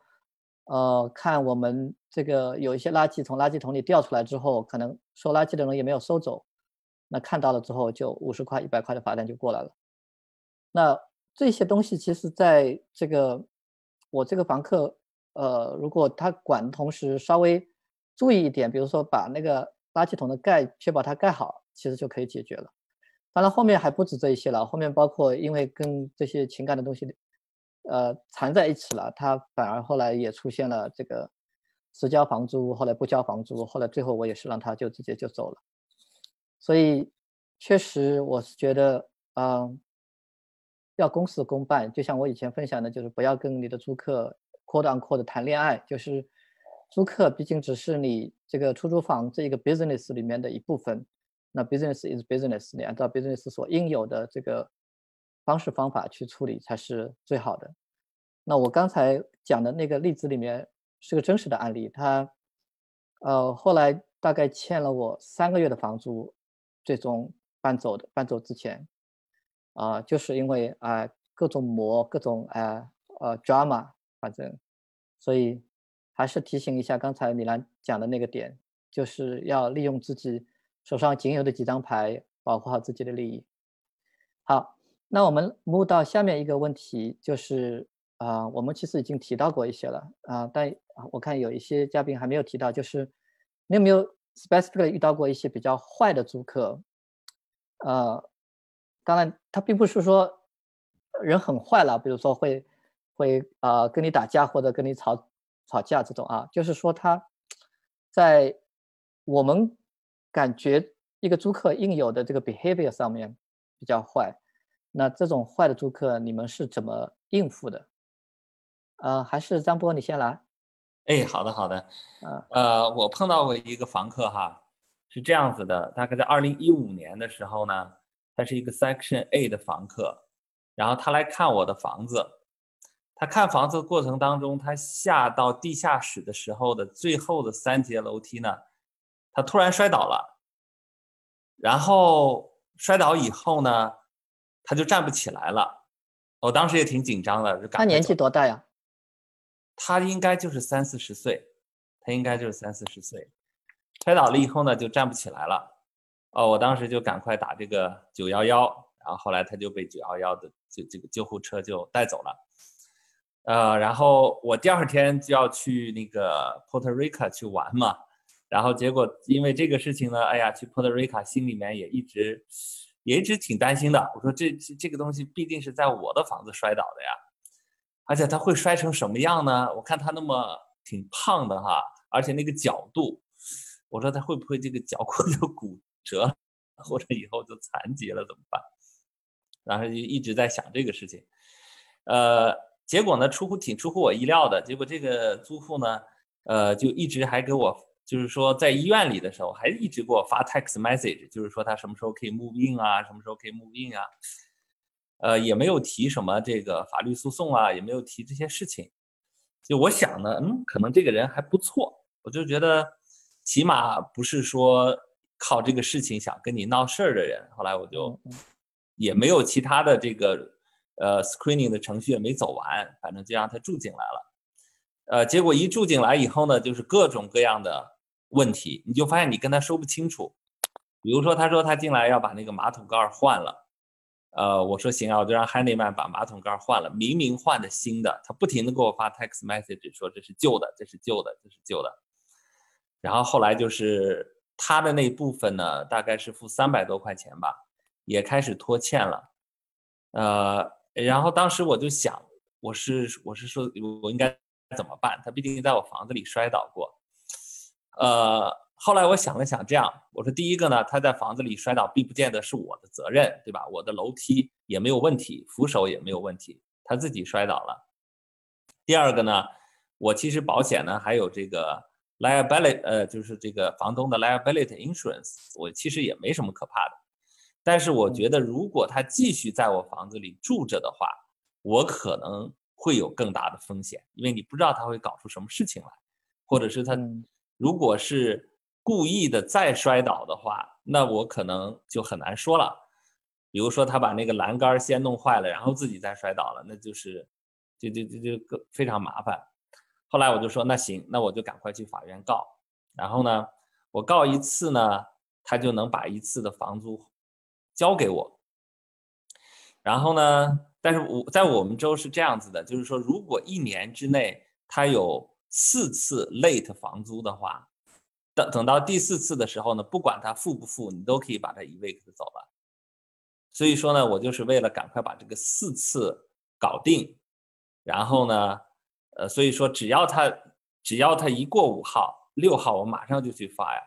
呃，看我们这个有一些垃圾从垃圾桶里掉出来之后，可能收垃圾的人也没有收走，那看到了之后就五十块、一百块的罚单就过来了。那这些东西其实在这个我这个房客呃，如果他管同时稍微注意一点，比如说把那个垃圾桶的盖确保它盖好，其实就可以解决了。当然后面还不止这一些了，后面包括因为跟这些情感的东西，呃，缠在一起了，他反而后来也出现了这个只交房租，后来不交房租，后来最后我也是让他就直接就走了。所以确实我是觉得，嗯，要公事公办，就像我以前分享的，就是不要跟你的租客。扩大扩的谈恋爱，就是租客毕竟只是你这个出租房这一个 business 里面的一部分。那 business is business，你按照 business 所应有的这个方式方法去处理才是最好的。那我刚才讲的那个例子里面是个真实的案例，他呃后来大概欠了我三个月的房租，最终搬走的。搬走之前啊，就是因为啊各种磨各种啊呃 drama。反正，所以还是提醒一下刚才米兰讲的那个点，就是要利用自己手上仅有的几张牌，保护好自己的利益。好，那我们摸到下面一个问题，就是啊，我们其实已经提到过一些了啊，但我看有一些嘉宾还没有提到，就是你有没有 specifically 遇到过一些比较坏的租客？呃，当然他并不是说人很坏了，比如说会。会啊，跟你打架或者跟你吵吵架这种啊，就是说他在我们感觉一个租客应有的这个 behavior 上面比较坏。那这种坏的租客，你们是怎么应付的？呃，还是张波你先来？哎，好的好的。呃呃，我碰到过一个房客哈，是这样子的，大概在二零一五年的时候呢，他是一个 Section A 的房客，然后他来看我的房子。他看房子的过程当中，他下到地下室的时候的最后的三节楼梯呢，他突然摔倒了，然后摔倒以后呢，他就站不起来了。我当时也挺紧张的，就他年纪多大呀？他应该就是三四十岁，他应该就是三四十岁。摔倒了以后呢，就站不起来了。哦，我当时就赶快打这个九幺幺，然后后来他就被九幺幺的就这个救护车就带走了。呃，然后我第二天就要去那个 Puerto Rico 去玩嘛，然后结果因为这个事情呢，哎呀，去 Puerto Rico 心里面也一直也一直挺担心的。我说这这个东西必定是在我的房子摔倒的呀，而且他会摔成什么样呢？我看他那么挺胖的哈，而且那个角度，我说他会不会这个脚骨 [laughs] 就骨折，或者以后就残疾了怎么办？然后就一直在想这个事情，呃。结果呢，出乎挺出乎我意料的。结果这个租户呢，呃，就一直还给我，就是说在医院里的时候，还一直给我发 text message，就是说他什么时候可以 move in 啊，什么时候可以 move in 啊，呃，也没有提什么这个法律诉讼啊，也没有提这些事情。就我想呢，嗯，可能这个人还不错，我就觉得起码不是说靠这个事情想跟你闹事儿的人。后来我就也没有其他的这个。呃，screening 的程序也没走完，反正就让他住进来了。呃，结果一住进来以后呢，就是各种各样的问题，你就发现你跟他说不清楚。比如说，他说他进来要把那个马桶盖换了，呃，我说行啊，我就让 Handyman 把马桶盖换了。明明换的新的，他不停的给我发 text message 说这是旧的，这是旧的，这是旧的。然后后来就是他的那部分呢，大概是付三百多块钱吧，也开始拖欠了，呃。然后当时我就想，我是我是说，我应该怎么办？他毕竟在我房子里摔倒过。呃，后来我想了想，这样我说，第一个呢，他在房子里摔倒，并不见得是我的责任，对吧？我的楼梯也没有问题，扶手也没有问题，他自己摔倒了。第二个呢，我其实保险呢还有这个 liability，呃，就是这个房东的 liability insurance，我其实也没什么可怕的。但是我觉得，如果他继续在我房子里住着的话，我可能会有更大的风险，因为你不知道他会搞出什么事情来，或者是他如果是故意的再摔倒的话，那我可能就很难说了。比如说他把那个栏杆先弄坏了，然后自己再摔倒了，那就是就就就就更非常麻烦。后来我就说，那行，那我就赶快去法院告。然后呢，我告一次呢，他就能把一次的房租。交给我，然后呢？但是我在我们州是这样子的，就是说，如果一年之内他有四次 late 房租的话，等等到第四次的时候呢，不管他付不付，你都可以把他 evict 走了。所以说呢，我就是为了赶快把这个四次搞定，然后呢，呃，所以说只要他只要他一过五号、六号，我马上就去发呀。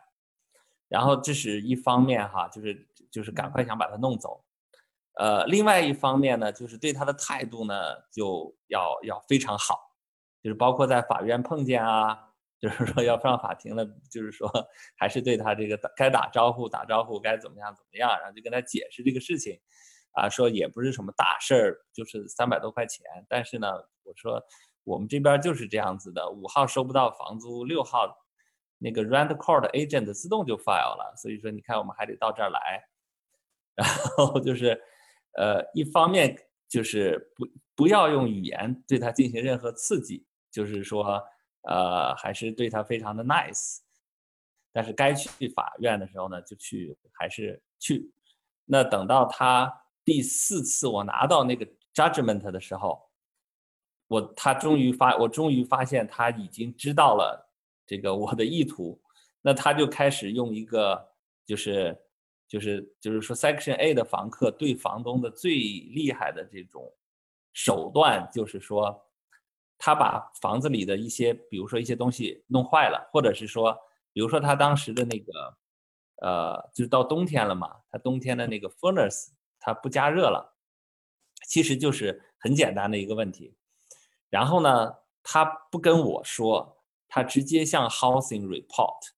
然后这是一方面哈，就是就是赶快想把他弄走。呃，另外一方面呢，就是对他的态度呢，就要要非常好，就是包括在法院碰见啊，就是说要上法庭了，就是说还是对他这个该打招呼打招呼，该怎么样怎么样，然后就跟他解释这个事情，啊，说也不是什么大事儿，就是三百多块钱，但是呢，我说我们这边就是这样子的，五号收不到房租，六号那个 rent court agent 自动就 file 了，所以说你看我们还得到这儿来，[laughs] 然后就是。呃，一方面就是不不要用语言对他进行任何刺激，就是说，呃，还是对他非常的 nice。但是该去法院的时候呢，就去，还是去。那等到他第四次我拿到那个 judgment 的时候，我他终于发，我终于发现他已经知道了这个我的意图，那他就开始用一个就是。就是就是说，Section A 的房客对房东的最厉害的这种手段，就是说，他把房子里的一些，比如说一些东西弄坏了，或者是说，比如说他当时的那个，呃，就是到冬天了嘛，他冬天的那个 furnace 它不加热了，其实就是很简单的一个问题。然后呢，他不跟我说，他直接向 housing report，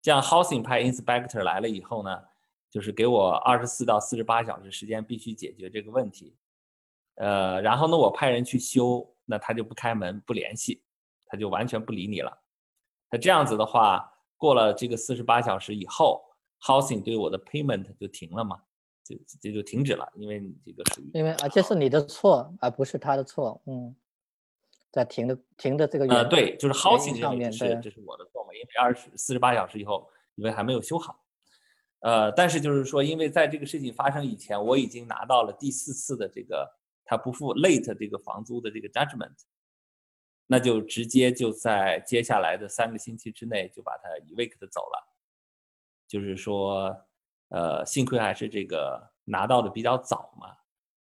这样 housing 派 inspector 来了以后呢。就是给我二十四到四十八小时时间，必须解决这个问题。呃，然后呢，我派人去修，那他就不开门不联系，他就完全不理你了。那这样子的话，过了这个四十八小时以后，housing 对我的 payment 就停了嘛，就这就停止了，因为你这个属于因为啊，这是你的错，而不是他的错。嗯，在停的停的这个呃，对，就是 housing 上面是这是我的错嘛，因为二十四十八小时以后，因为还没有修好。呃，但是就是说，因为在这个事情发生以前，我已经拿到了第四次的这个他不付 late 这个房租的这个 judgment，那就直接就在接下来的三个星期之内就把他 evict 走了。就是说，呃，幸亏还是这个拿到的比较早嘛。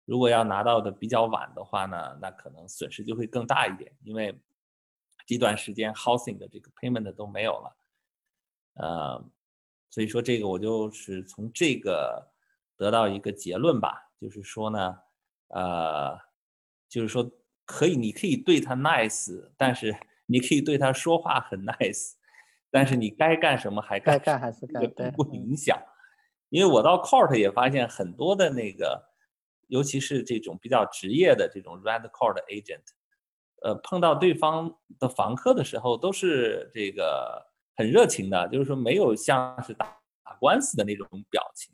如果要拿到的比较晚的话呢，那可能损失就会更大一点，因为这段时间 housing 的这个 payment 都没有了，呃。所以说这个我就是从这个得到一个结论吧，就是说呢，呃，就是说可以，你可以对他 nice，但是 [laughs] 你可以对他说话很 nice，但是你该干什么还干该干还是干，不影响。因为我到 court 也发现很多的那个，尤其是这种比较职业的这种 rent court agent，呃，碰到对方的房客的时候都是这个。很热情的，就是说没有像是打打官司的那种表情，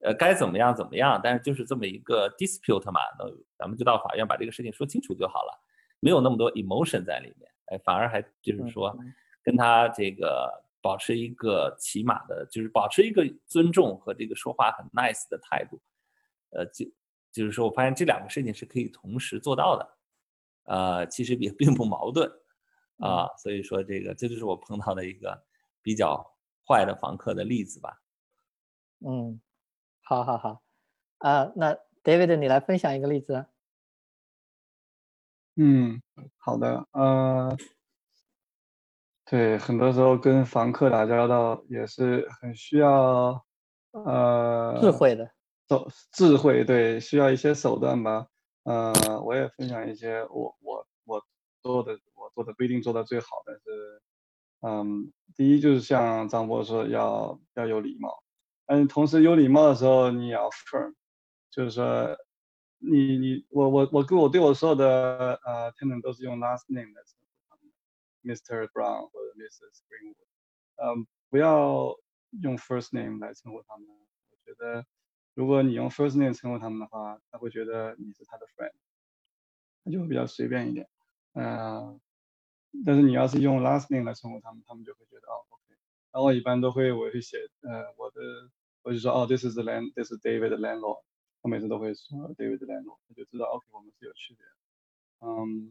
呃，该怎么样怎么样，但是就是这么一个 dispute 嘛，那咱们就到法院把这个事情说清楚就好了，没有那么多 emotion 在里面，哎，反而还就是说跟他这个保持一个起码的，就是保持一个尊重和这个说话很 nice 的态度，呃，就就是说我发现这两个事情是可以同时做到的，呃，其实也并不矛盾。[laughs] 啊，所以说这个这就是我碰到的一个比较坏的房客的例子吧。嗯，好好好，啊，那 David 你来分享一个例子。嗯，好的，呃，对，很多时候跟房客打交道也是很需要呃智慧的，手智慧对，需要一些手段吧。呃，我也分享一些我我我做的我。做的不一定做到最好，但是，嗯，第一就是像张波说，要要有礼貌，嗯，同时有礼貌的时候你也要 firm，就是说，你你我我我跟我对我所有的呃 tenant 都是用 last name 来称呼他们，Mr. Brown 或者 Mrs. Greenwood，嗯，不要用 first name 来称呼他们，我觉得如果你用 first name 称呼他们的话，他会觉得你是他的 friend，他就会比较随便一点，嗯。但是你要是用 last name 来称呼他们，他们就会觉得哦。然后我一般都会我会写，呃，我的我就说哦，this is the land，this is David landlord。我每次都会说 David 的 landlord，他就知道 OK，我们是有区别。嗯，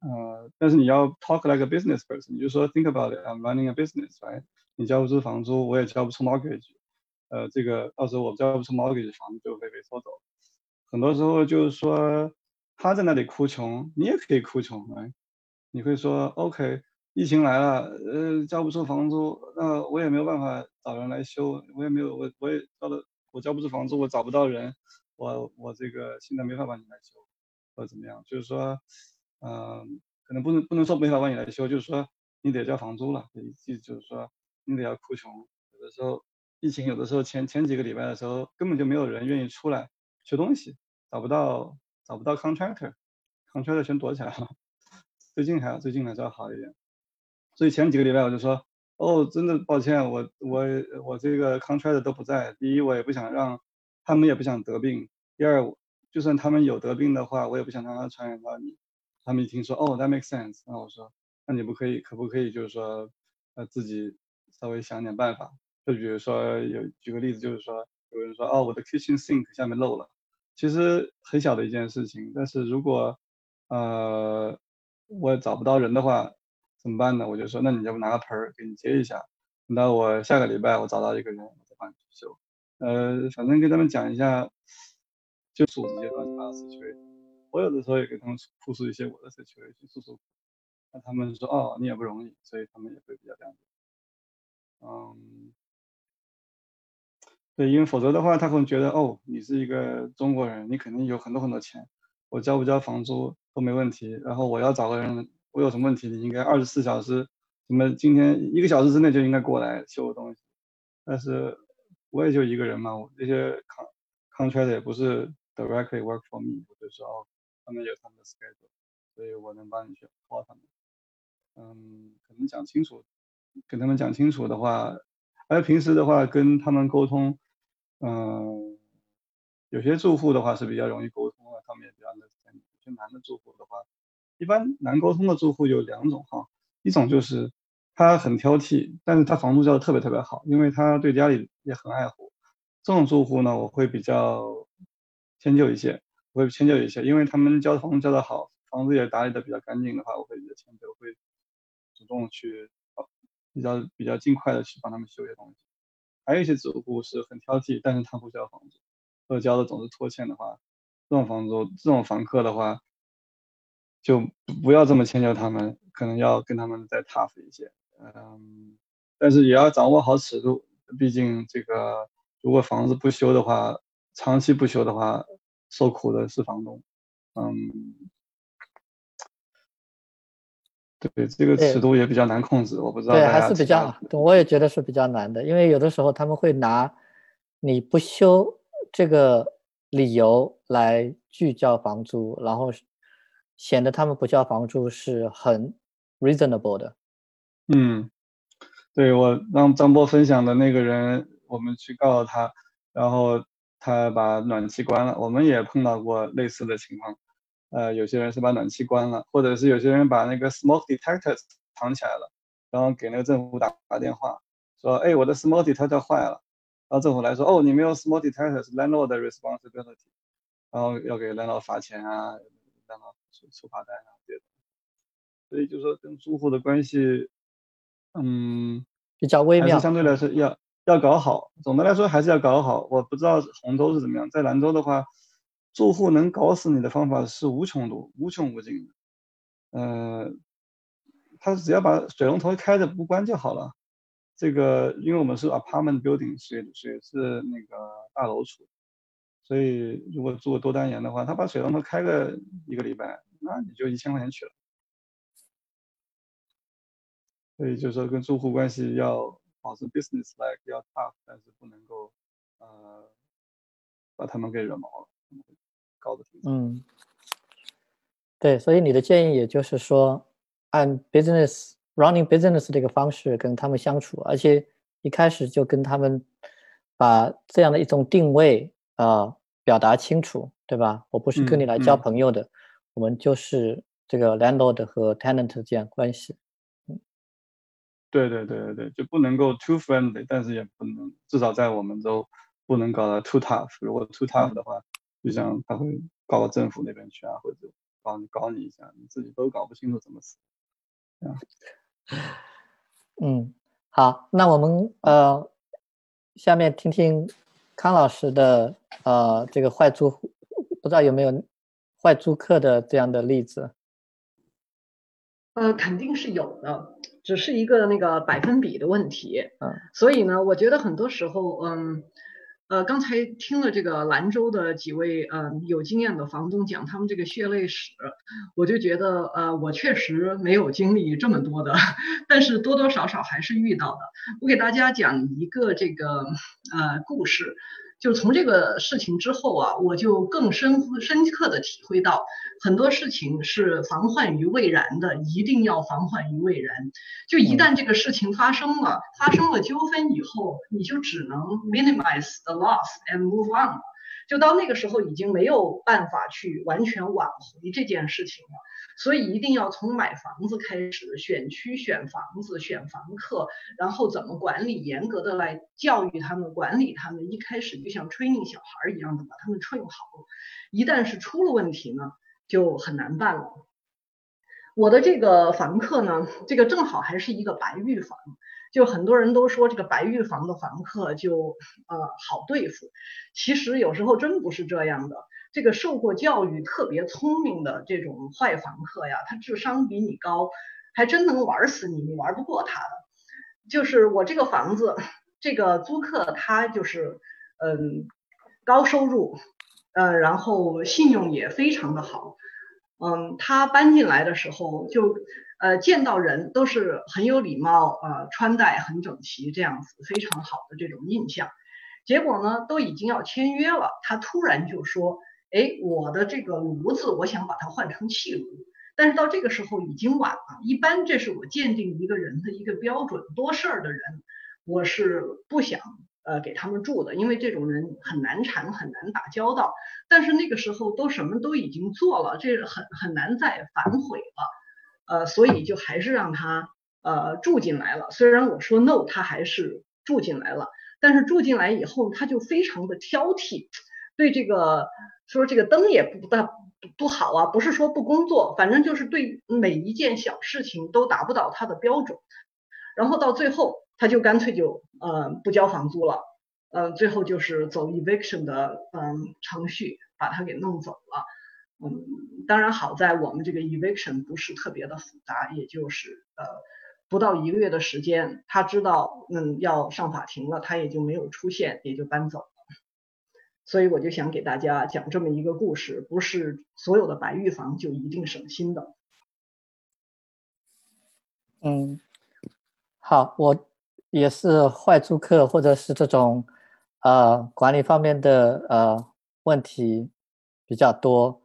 呃，但是你要 talk like a business person，你就说 think about it，I'm running a business，right？你交不出房租，我也交不出 mortgage，呃，这个到时候我交不出 mortgage，房子就会被拖走。很多时候就是说他在那里哭穷，你也可以哭穷，哎，你会说 OK，疫情来了，呃，交不出房租，那我也没有办法找人来修，我也没有我我也交了，我交不出房租，我找不到人，我我这个现在没法帮你来修，或者怎么样，就是说。嗯，可能不能不能说没法帮你来修，就是说你得交房租了，就就是说你得要哭穷。有的时候疫情，有的时候前前几个礼拜的时候，根本就没有人愿意出来修东西，找不到找不到 contractor，contractor 全躲起来了。[laughs] 最近还最近还稍微好一点，所以前几个礼拜我就说，哦，真的抱歉，我我我这个 contract 都不在。第一，我也不想让他们也不想得病；第二，就算他们有得病的话，我也不想让他传染到你。他们一听说，哦，that makes sense，那我说，那你不可以，可不可以就是说，呃，自己稍微想点办法？就比如说，有举个例子，就是说，有人说，哦，我的 kitchen sink 下面漏了，其实很小的一件事情，但是如果，呃，我找不到人的话，怎么办呢？我就说，那你要不拿个盆儿给你接一下，等到我下个礼拜我找到一个人，我再帮你去修。呃，反正跟他们讲一下，就组织阶段二次确认。我有的时候也给他们复述一些我的 situation，诉诉，那他们说哦，你也不容易，所以他们也会比较谅解。嗯，对，因为否则的话，他可能觉得哦，你是一个中国人，你肯定有很多很多钱，我交不交房租都没问题。然后我要找个人，我有什么问题，你应该二十四小时，什么今天一个小时之内就应该过来修东西。但是我也就一个人嘛，我这些 con contract 也不是 directly work for me，我就说哦。他们有他们的 schedule，所以我能帮你去 call 他们。嗯，可能讲清楚，跟他们讲清楚的话，而平时的话跟他们沟通，嗯，有些住户的话是比较容易沟通的，他们也比较难。有些男的住户的话，一般难沟通的住户有两种哈，一种就是他很挑剔，但是他房租交的特别特别好，因为他对家里也很爱护。这种住户呢，我会比较迁就一些。我会迁就一些，因为他们交房交的好，房子也打理的比较干净的话，我会比较迁就，会主动去比较比较尽快的去帮他们修一些东西。还有一些住户是很挑剔，但是他不交房租，或者交的总是拖欠的话，这种房租这种房客的话，就不要这么迁就他们，可能要跟他们再 tough 一些。嗯，但是也要掌握好尺度，毕竟这个如果房子不修的话，长期不修的话。受苦的是房东，嗯，对，这个尺度也比较难控制，我不知道。对，还是比较，我也觉得是比较难的，因为有的时候他们会拿你不修这个理由来拒交房租，然后显得他们不交房租是很 reasonable 的。嗯，对我让张波分享的那个人，我们去告了他，然后。他把暖气关了，我们也碰到过类似的情况。呃，有些人是把暖气关了，或者是有些人把那个 smoke detectors 藏起来了，然后给那个政府打打电话，说：“哎，我的 smoke detector 坏了。”然后政府来说：“哦，你没有 smoke detector，是 landlord 的 responsibility。”然后要给 landlord 罚钱啊让他出出罚单啊这些。所以就说跟租户的关系，嗯，比较微妙，相对来说要。要搞好，总的来说还是要搞好。我不知道洪州是怎么样，在兰州的话，住户能搞死你的方法是无穷多、无穷无尽的。呃，他只要把水龙头开着不关就好了。这个，因为我们是 apartment building，所以所以是那个大楼出，所以如果做多单元的话，他把水龙头开个一个礼拜，那你就一千块钱去了。所以就是说，跟住户关系要。保持 business like 要 tough，但是不能够呃把他们给惹毛了，搞得嗯，对，所以你的建议也就是说，按 business running business 这个方式跟他们相处，而且一开始就跟他们把这样的一种定位啊表达清楚，对吧？我不是跟你来交朋友的，我们就是这个 landlord 和 tenant 这样关系。对对对对对，就不能够 too friendly，但是也不能，至少在我们都不能搞得 too tough。如果 too tough 的话，就像他会搞到政府那边去啊，或者搞你搞你一下，你自己都搞不清楚怎么死。[laughs] 嗯，好，那我们呃，下面听听康老师的呃这个坏租，不知道有没有坏租客的这样的例子？呃，肯定是有的，只是一个那个百分比的问题。嗯，所以呢，我觉得很多时候，嗯。呃，刚才听了这个兰州的几位呃有经验的房东讲他们这个血泪史，我就觉得呃我确实没有经历这么多的，但是多多少少还是遇到的。我给大家讲一个这个呃故事。就从这个事情之后啊，我就更深深刻的体会到，很多事情是防患于未然的，一定要防患于未然。就一旦这个事情发生了，发生了纠纷以后，你就只能 minimize the loss and move on。就到那个时候，已经没有办法去完全挽回这件事情了。所以一定要从买房子开始，选区、选房子、选房客，然后怎么管理，严格的来教育他们、管理他们。一开始就像 training 小孩一样的把他们 train 好，一旦是出了问题呢，就很难办了。我的这个房客呢，这个正好还是一个白玉房，就很多人都说这个白玉房的房客就呃好对付，其实有时候真不是这样的。这个受过教育、特别聪明的这种坏房客呀，他智商比你高，还真能玩死你，你玩不过他的。就是我这个房子，这个租客他就是嗯高收入，呃，然后信用也非常的好，嗯，他搬进来的时候就呃见到人都是很有礼貌，呃，穿戴很整齐，这样子非常好的这种印象。结果呢，都已经要签约了，他突然就说。哎，我的这个炉子，我想把它换成气炉，但是到这个时候已经晚了。一般这是我鉴定一个人的一个标准，多事儿的人，我是不想呃给他们住的，因为这种人很难缠，很难打交道。但是那个时候都什么都已经做了，这很很难再反悔了，呃，所以就还是让他呃住进来了。虽然我说 no，他还是住进来了，但是住进来以后他就非常的挑剔。对这个说这个灯也不大不好啊，不是说不工作，反正就是对每一件小事情都达不到他的标准，然后到最后他就干脆就呃不交房租了，呃最后就是走 eviction 的嗯程序把他给弄走了，嗯当然好在我们这个 eviction 不是特别的复杂，也就是呃不到一个月的时间，他知道嗯要上法庭了，他也就没有出现，也就搬走。所以我就想给大家讲这么一个故事，不是所有的白玉房就一定省心的。嗯，好，我也是坏租客或者是这种呃管理方面的呃问题比较多，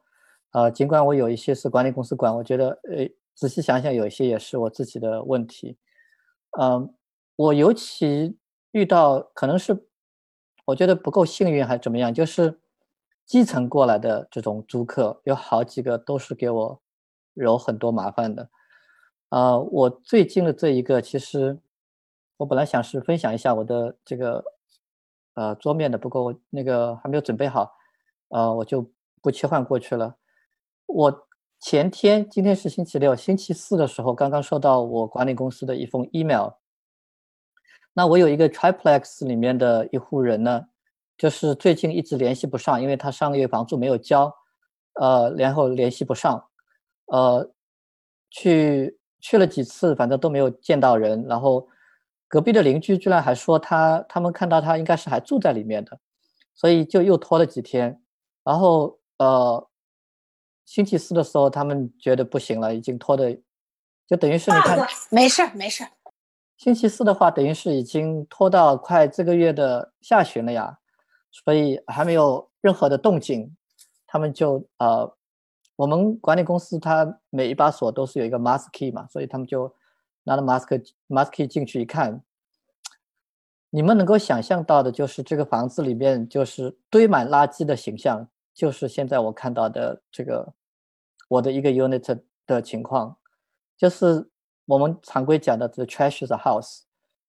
呃，尽管我有一些是管理公司管，我觉得呃仔细想想有一些也是我自己的问题。嗯，我尤其遇到可能是。我觉得不够幸运还是怎么样？就是基层过来的这种租客有好几个都是给我惹很多麻烦的。呃，我最近的这一个，其实我本来想是分享一下我的这个呃桌面的，不过我那个还没有准备好，呃，我就不切换过去了。我前天今天是星期六，星期四的时候刚刚收到我管理公司的一封 email。那我有一个 triplex 里面的一户人呢，就是最近一直联系不上，因为他上个月房租没有交，呃，然后联系不上，呃，去去了几次，反正都没有见到人。然后隔壁的邻居居然还说他他们看到他应该是还住在里面的，所以就又拖了几天。然后呃，星期四的时候他们觉得不行了，已经拖的，就等于是你看，没事没事。星期四的话，等于是已经拖到快这个月的下旬了呀，所以还没有任何的动静。他们就呃，我们管理公司它每一把锁都是有一个 mask key 嘛，所以他们就拿了 mask mask key 进去一看，你们能够想象到的就是这个房子里面就是堆满垃圾的形象，就是现在我看到的这个我的一个 unit 的情况，就是。我们常规讲的这 trash the house，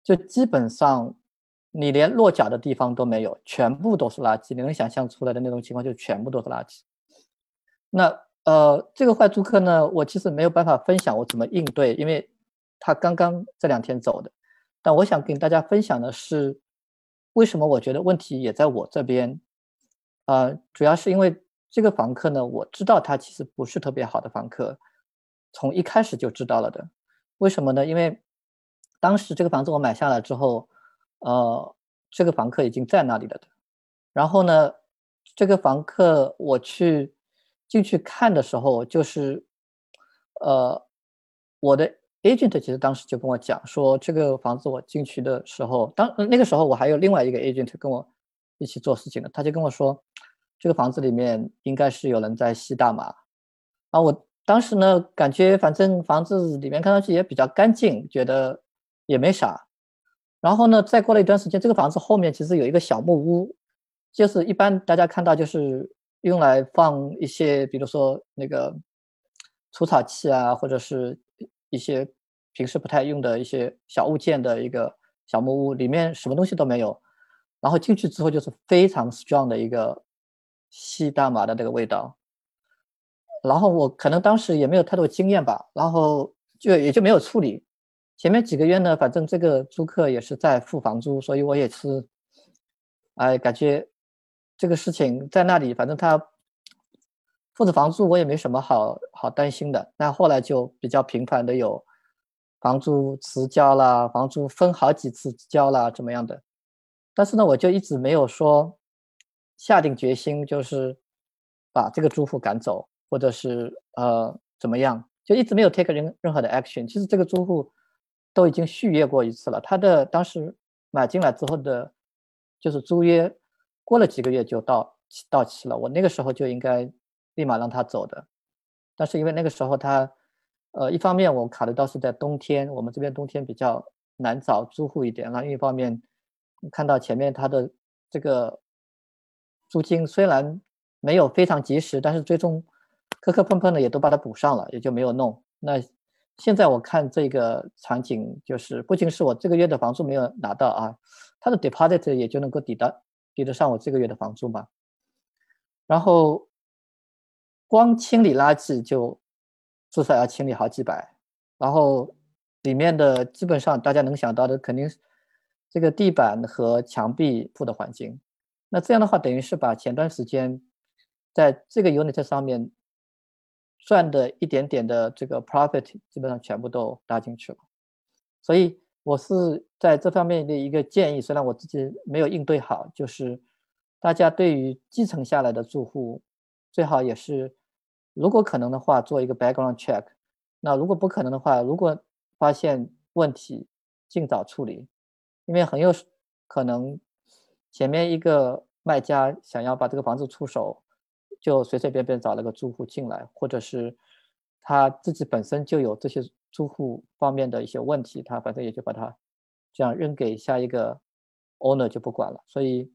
就基本上你连落脚的地方都没有，全部都是垃圾。你能想象出来的那种情况，就全部都是垃圾。那呃，这个坏租客呢，我其实没有办法分享我怎么应对，因为他刚刚这两天走的。但我想跟大家分享的是，为什么我觉得问题也在我这边？呃，主要是因为这个房客呢，我知道他其实不是特别好的房客，从一开始就知道了的。为什么呢？因为当时这个房子我买下来之后，呃，这个房客已经在那里了的。然后呢，这个房客我去进去看的时候，就是，呃，我的 agent 其实当时就跟我讲说，这个房子我进去的时候，当那个时候我还有另外一个 agent 跟我一起做事情的，他就跟我说，这个房子里面应该是有人在吸大麻。啊，我当时呢感觉反正房子里面看上去也比较干净，觉得也没啥。然后呢，再过了一段时间，这个房子后面其实有一个小木屋。就是一般大家看到就是用来放一些，比如说那个除草器啊，或者是一些平时不太用的一些小物件的一个小木屋，里面什么东西都没有。然后进去之后就是非常 strong 的一个吸大麻的那个味道。然后我可能当时也没有太多经验吧，然后就也就没有处理。前面几个月呢，反正这个租客也是在付房租，所以我也是，哎，感觉。这个事情在那里，反正他付的房租我也没什么好好担心的。那后来就比较频繁的有房租迟交啦，房租分好几次交啦，怎么样的？但是呢，我就一直没有说下定决心，就是把这个租户赶走，或者是呃怎么样，就一直没有 take 任任何的 action。其实这个租户都已经续约过一次了，他的当时买进来之后的，就是租约。过了几个月就到到期了，我那个时候就应该立马让他走的，但是因为那个时候他，呃，一方面我考虑到是在冬天，我们这边冬天比较难找租户一点，然后另一方面看到前面他的这个租金虽然没有非常及时，但是最终磕磕碰碰的也都把它补上了，也就没有弄。那现在我看这个场景，就是不仅是我这个月的房租没有拿到啊，他的 deposit 也就能够抵到。抵得上我这个月的房租嘛。然后光清理垃圾就至少要清理好几百，然后里面的基本上大家能想到的肯定是这个地板和墙壁铺的环境。那这样的话，等于是把前段时间在这个 unit 上面赚的一点点的这个 profit 基本上全部都搭进去了。所以。我是在这方面的一个建议，虽然我自己没有应对好，就是大家对于继承下来的住户，最好也是，如果可能的话，做一个 background check。那如果不可能的话，如果发现问题，尽早处理，因为很有可能前面一个卖家想要把这个房子出手，就随随便便找了个住户进来，或者是他自己本身就有这些。住户方面的一些问题，他反正也就把它这样扔给下一个 owner 就不管了。所以，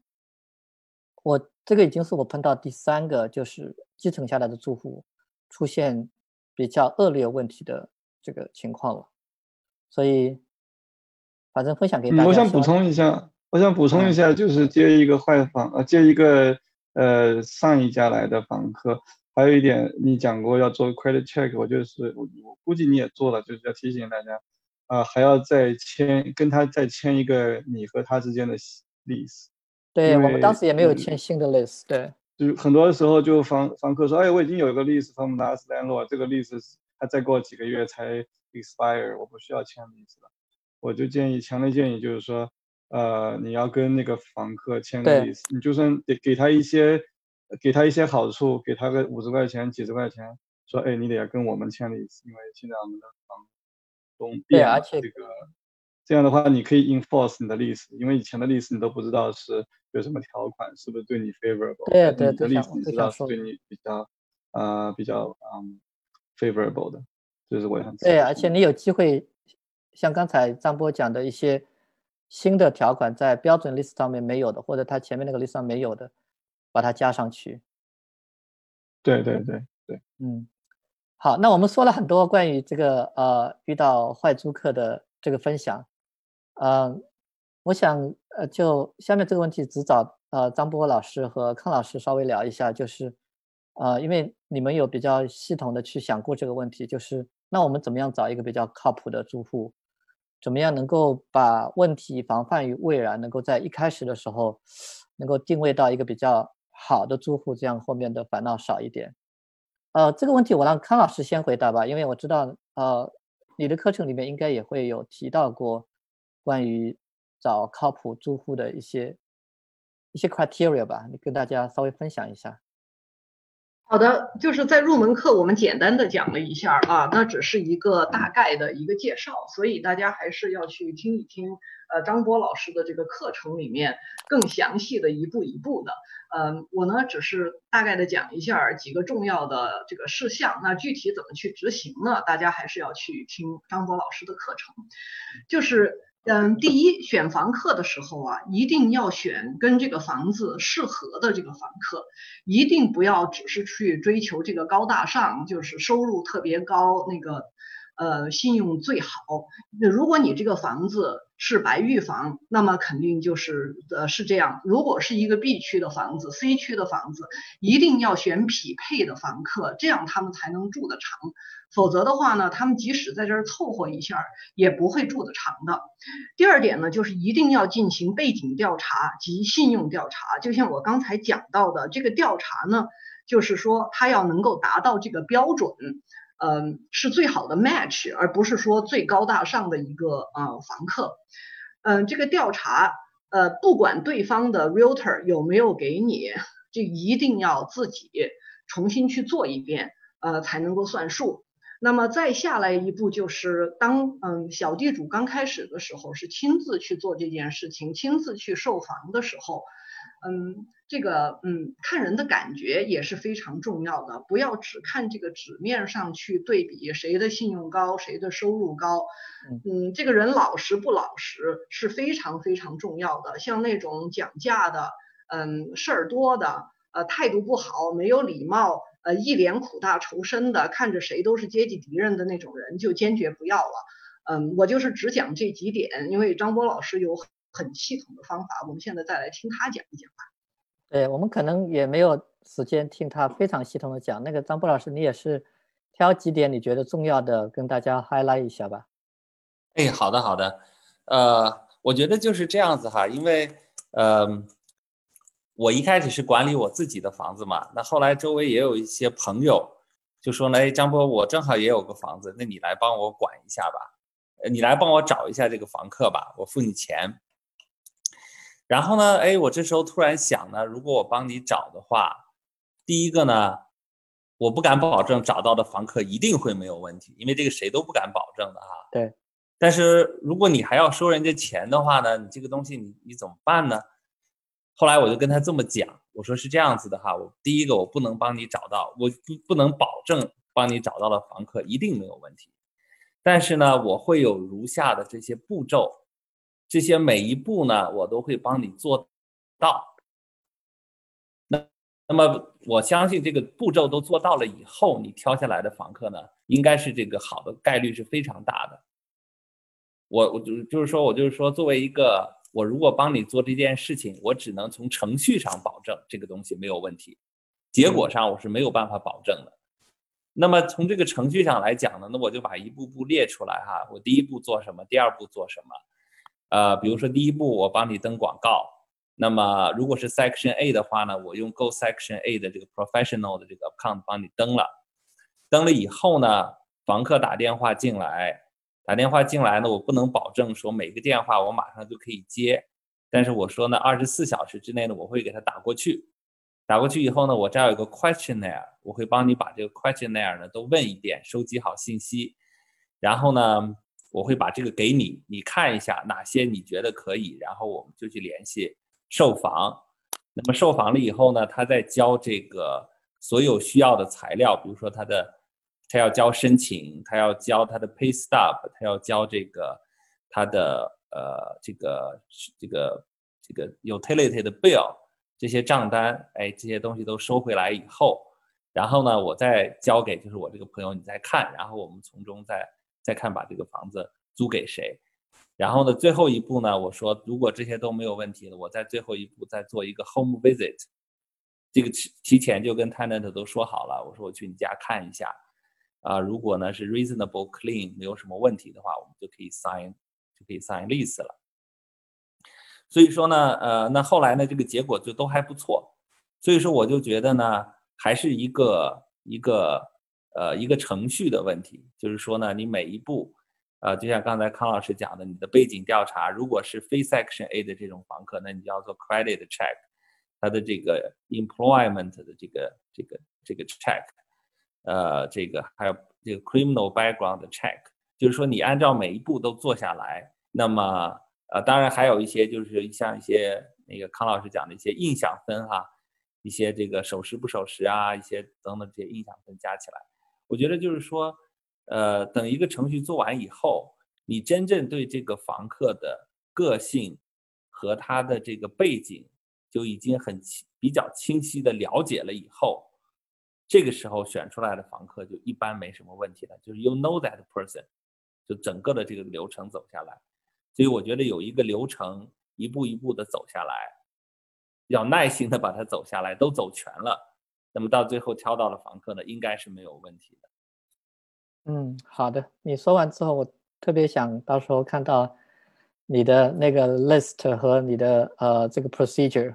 我这个已经是我碰到第三个就是继承下来的住户出现比较恶劣问题的这个情况了。所以，反正分享给大家。我想补充一下，我想补充一下，就是接一个坏房，呃，接一个呃上一家来的房客。还有一点，你讲过要做 credit check，我就是我我估计你也做了，就是要提醒大家，啊，还要再签跟他再签一个你和他之间的 lease。对我们当时也没有签新的 lease。对，就是很多时候就房房客说，哎，我已经有一个 lease from last landlord，这个 lease 他再过几个月才 expire，我不需要签 lease 了。我就建议，强烈建议就是说，呃，你要跟那个房客签个 lease，你就算给给他一些。给他一些好处，给他个五十块钱、几十块钱，说，哎，你得要跟我们签一次，因为现在我们的房东变了，这个这样的话，你可以 enforce 你的历史，因为以前的历史你都不知道是有什么条款，是不是对你 favorable，对对对，历史你知道是对你比较，呃，比较嗯 favorable 的，这是我想。对，而且你有机会，像刚才张波讲的一些新的条款，在标准 list 上面没有的，或者它前面那个 list 上没有的。把它加上去。对对对对，嗯，好，那我们说了很多关于这个呃遇到坏租客的这个分享，呃，我想呃就下面这个问题只找呃张波老师和康老师稍微聊一下，就是呃，因为你们有比较系统的去想过这个问题，就是那我们怎么样找一个比较靠谱的租户？怎么样能够把问题防范于未然？能够在一开始的时候，能够定位到一个比较好的租户，这样后面的烦恼少一点。呃，这个问题我让康老师先回答吧，因为我知道，呃，你的课程里面应该也会有提到过关于找靠谱租户的一些一些 criteria 吧，你跟大家稍微分享一下。好的，就是在入门课我们简单的讲了一下啊，那只是一个大概的一个介绍，所以大家还是要去听一听呃张波老师的这个课程里面更详细的一步一步的。嗯，我呢只是大概的讲一下几个重要的这个事项，那具体怎么去执行呢？大家还是要去听张波老师的课程，就是。嗯，第一，选房客的时候啊，一定要选跟这个房子适合的这个房客，一定不要只是去追求这个高大上，就是收入特别高，那个呃信用最好。那如果你这个房子是白玉房，那么肯定就是呃是这样。如果是一个 B 区的房子、C 区的房子，一定要选匹配的房客，这样他们才能住得长。否则的话呢，他们即使在这儿凑合一下，也不会住得长的。第二点呢，就是一定要进行背景调查及信用调查。就像我刚才讲到的，这个调查呢，就是说他要能够达到这个标准，嗯，是最好的 match，而不是说最高大上的一个呃房客。嗯，这个调查，呃，不管对方的 realtor 有没有给你，就一定要自己重新去做一遍，呃，才能够算数。那么再下来一步就是，当嗯小地主刚开始的时候是亲自去做这件事情，亲自去售房的时候，嗯，这个嗯看人的感觉也是非常重要的，不要只看这个纸面上去对比谁的信用高，谁的收入高，嗯，这个人老实不老实是非常非常重要的。像那种讲价的，嗯事儿多的，呃态度不好，没有礼貌。呃，一脸苦大仇深的，看着谁都是阶级敌人的那种人，就坚决不要了。嗯，我就是只讲这几点，因为张波老师有很系统的方法，我们现在再来听他讲一讲吧。对我们可能也没有时间听他非常系统的讲。那个张波老师，你也是挑几点你觉得重要的跟大家 highlight 一下吧。哎，好的好的。呃，我觉得就是这样子哈，因为呃。我一开始是管理我自己的房子嘛，那后来周围也有一些朋友就说呢，哎，张波，我正好也有个房子，那你来帮我管一下吧，你来帮我找一下这个房客吧，我付你钱。然后呢，哎，我这时候突然想呢，如果我帮你找的话，第一个呢，我不敢保证找到的房客一定会没有问题，因为这个谁都不敢保证的哈。对。但是如果你还要收人家钱的话呢，你这个东西你你怎么办呢？后来我就跟他这么讲，我说是这样子的哈，我第一个我不能帮你找到，我不不能保证帮你找到的房客一定没有问题，但是呢，我会有如下的这些步骤，这些每一步呢，我都会帮你做到。那那么我相信这个步骤都做到了以后，你挑下来的房客呢，应该是这个好的概率是非常大的。我我就就是说我就是说作为一个。我如果帮你做这件事情，我只能从程序上保证这个东西没有问题，结果上我是没有办法保证的。那么从这个程序上来讲呢，那我就把一步步列出来哈。我第一步做什么？第二步做什么？呃，比如说第一步我帮你登广告，那么如果是 Section A 的话呢，我用 Go Section A 的这个 Professional 的这个 account 帮你登了，登了以后呢，房客打电话进来。打电话进来呢，我不能保证说每个电话我马上就可以接，但是我说呢，二十四小时之内呢，我会给他打过去。打过去以后呢，我这儿有个 questionnaire，我会帮你把这个 questionnaire 呢都问一遍，收集好信息。然后呢，我会把这个给你，你看一下哪些你觉得可以，然后我们就去联系售房。那么售房了以后呢，他再交这个所有需要的材料，比如说他的。他要交申请，他要交他的 pay stub，他要交这个他的呃这个这个这个 utility 的 bill 这些账单，哎，这些东西都收回来以后，然后呢，我再交给就是我这个朋友，你再看，然后我们从中再再看把这个房子租给谁，然后呢，最后一步呢，我说如果这些都没有问题了，我在最后一步再做一个 home visit，这个提提前就跟 tenant 都说好了，我说我去你家看一下，啊，如果呢是 reasonable clean 没有什么问题的话，我们就可以 sign 就可以 sign lease 了。所以说呢，呃，那后来呢，这个结果就都还不错。所以说我就觉得呢，还是一个一个呃一个程序的问题，就是说呢，你每一步，呃，就像刚才康老师讲的，你的背景调查，如果是非 Section A 的这种房客，那你就要做 credit check，他的这个 employment 的这个这个这个 check，呃，这个还有这个 criminal background check，就是说你按照每一步都做下来，那么。呃，当然还有一些就是像一些那个康老师讲的一些印象分哈，一些这个守时不守时啊，一些等等这些印象分加起来，我觉得就是说，呃，等一个程序做完以后，你真正对这个房客的个性和他的这个背景就已经很比较清晰的了解了以后，这个时候选出来的房客就一般没什么问题了，就是 you know that person，就整个的这个流程走下来。所以我觉得有一个流程，一步一步的走下来，要耐心的把它走下来，都走全了，那么到最后挑到了房客呢，应该是没有问题的。嗯，好的。你说完之后，我特别想到时候看到你的那个 list 和你的呃这个 procedure，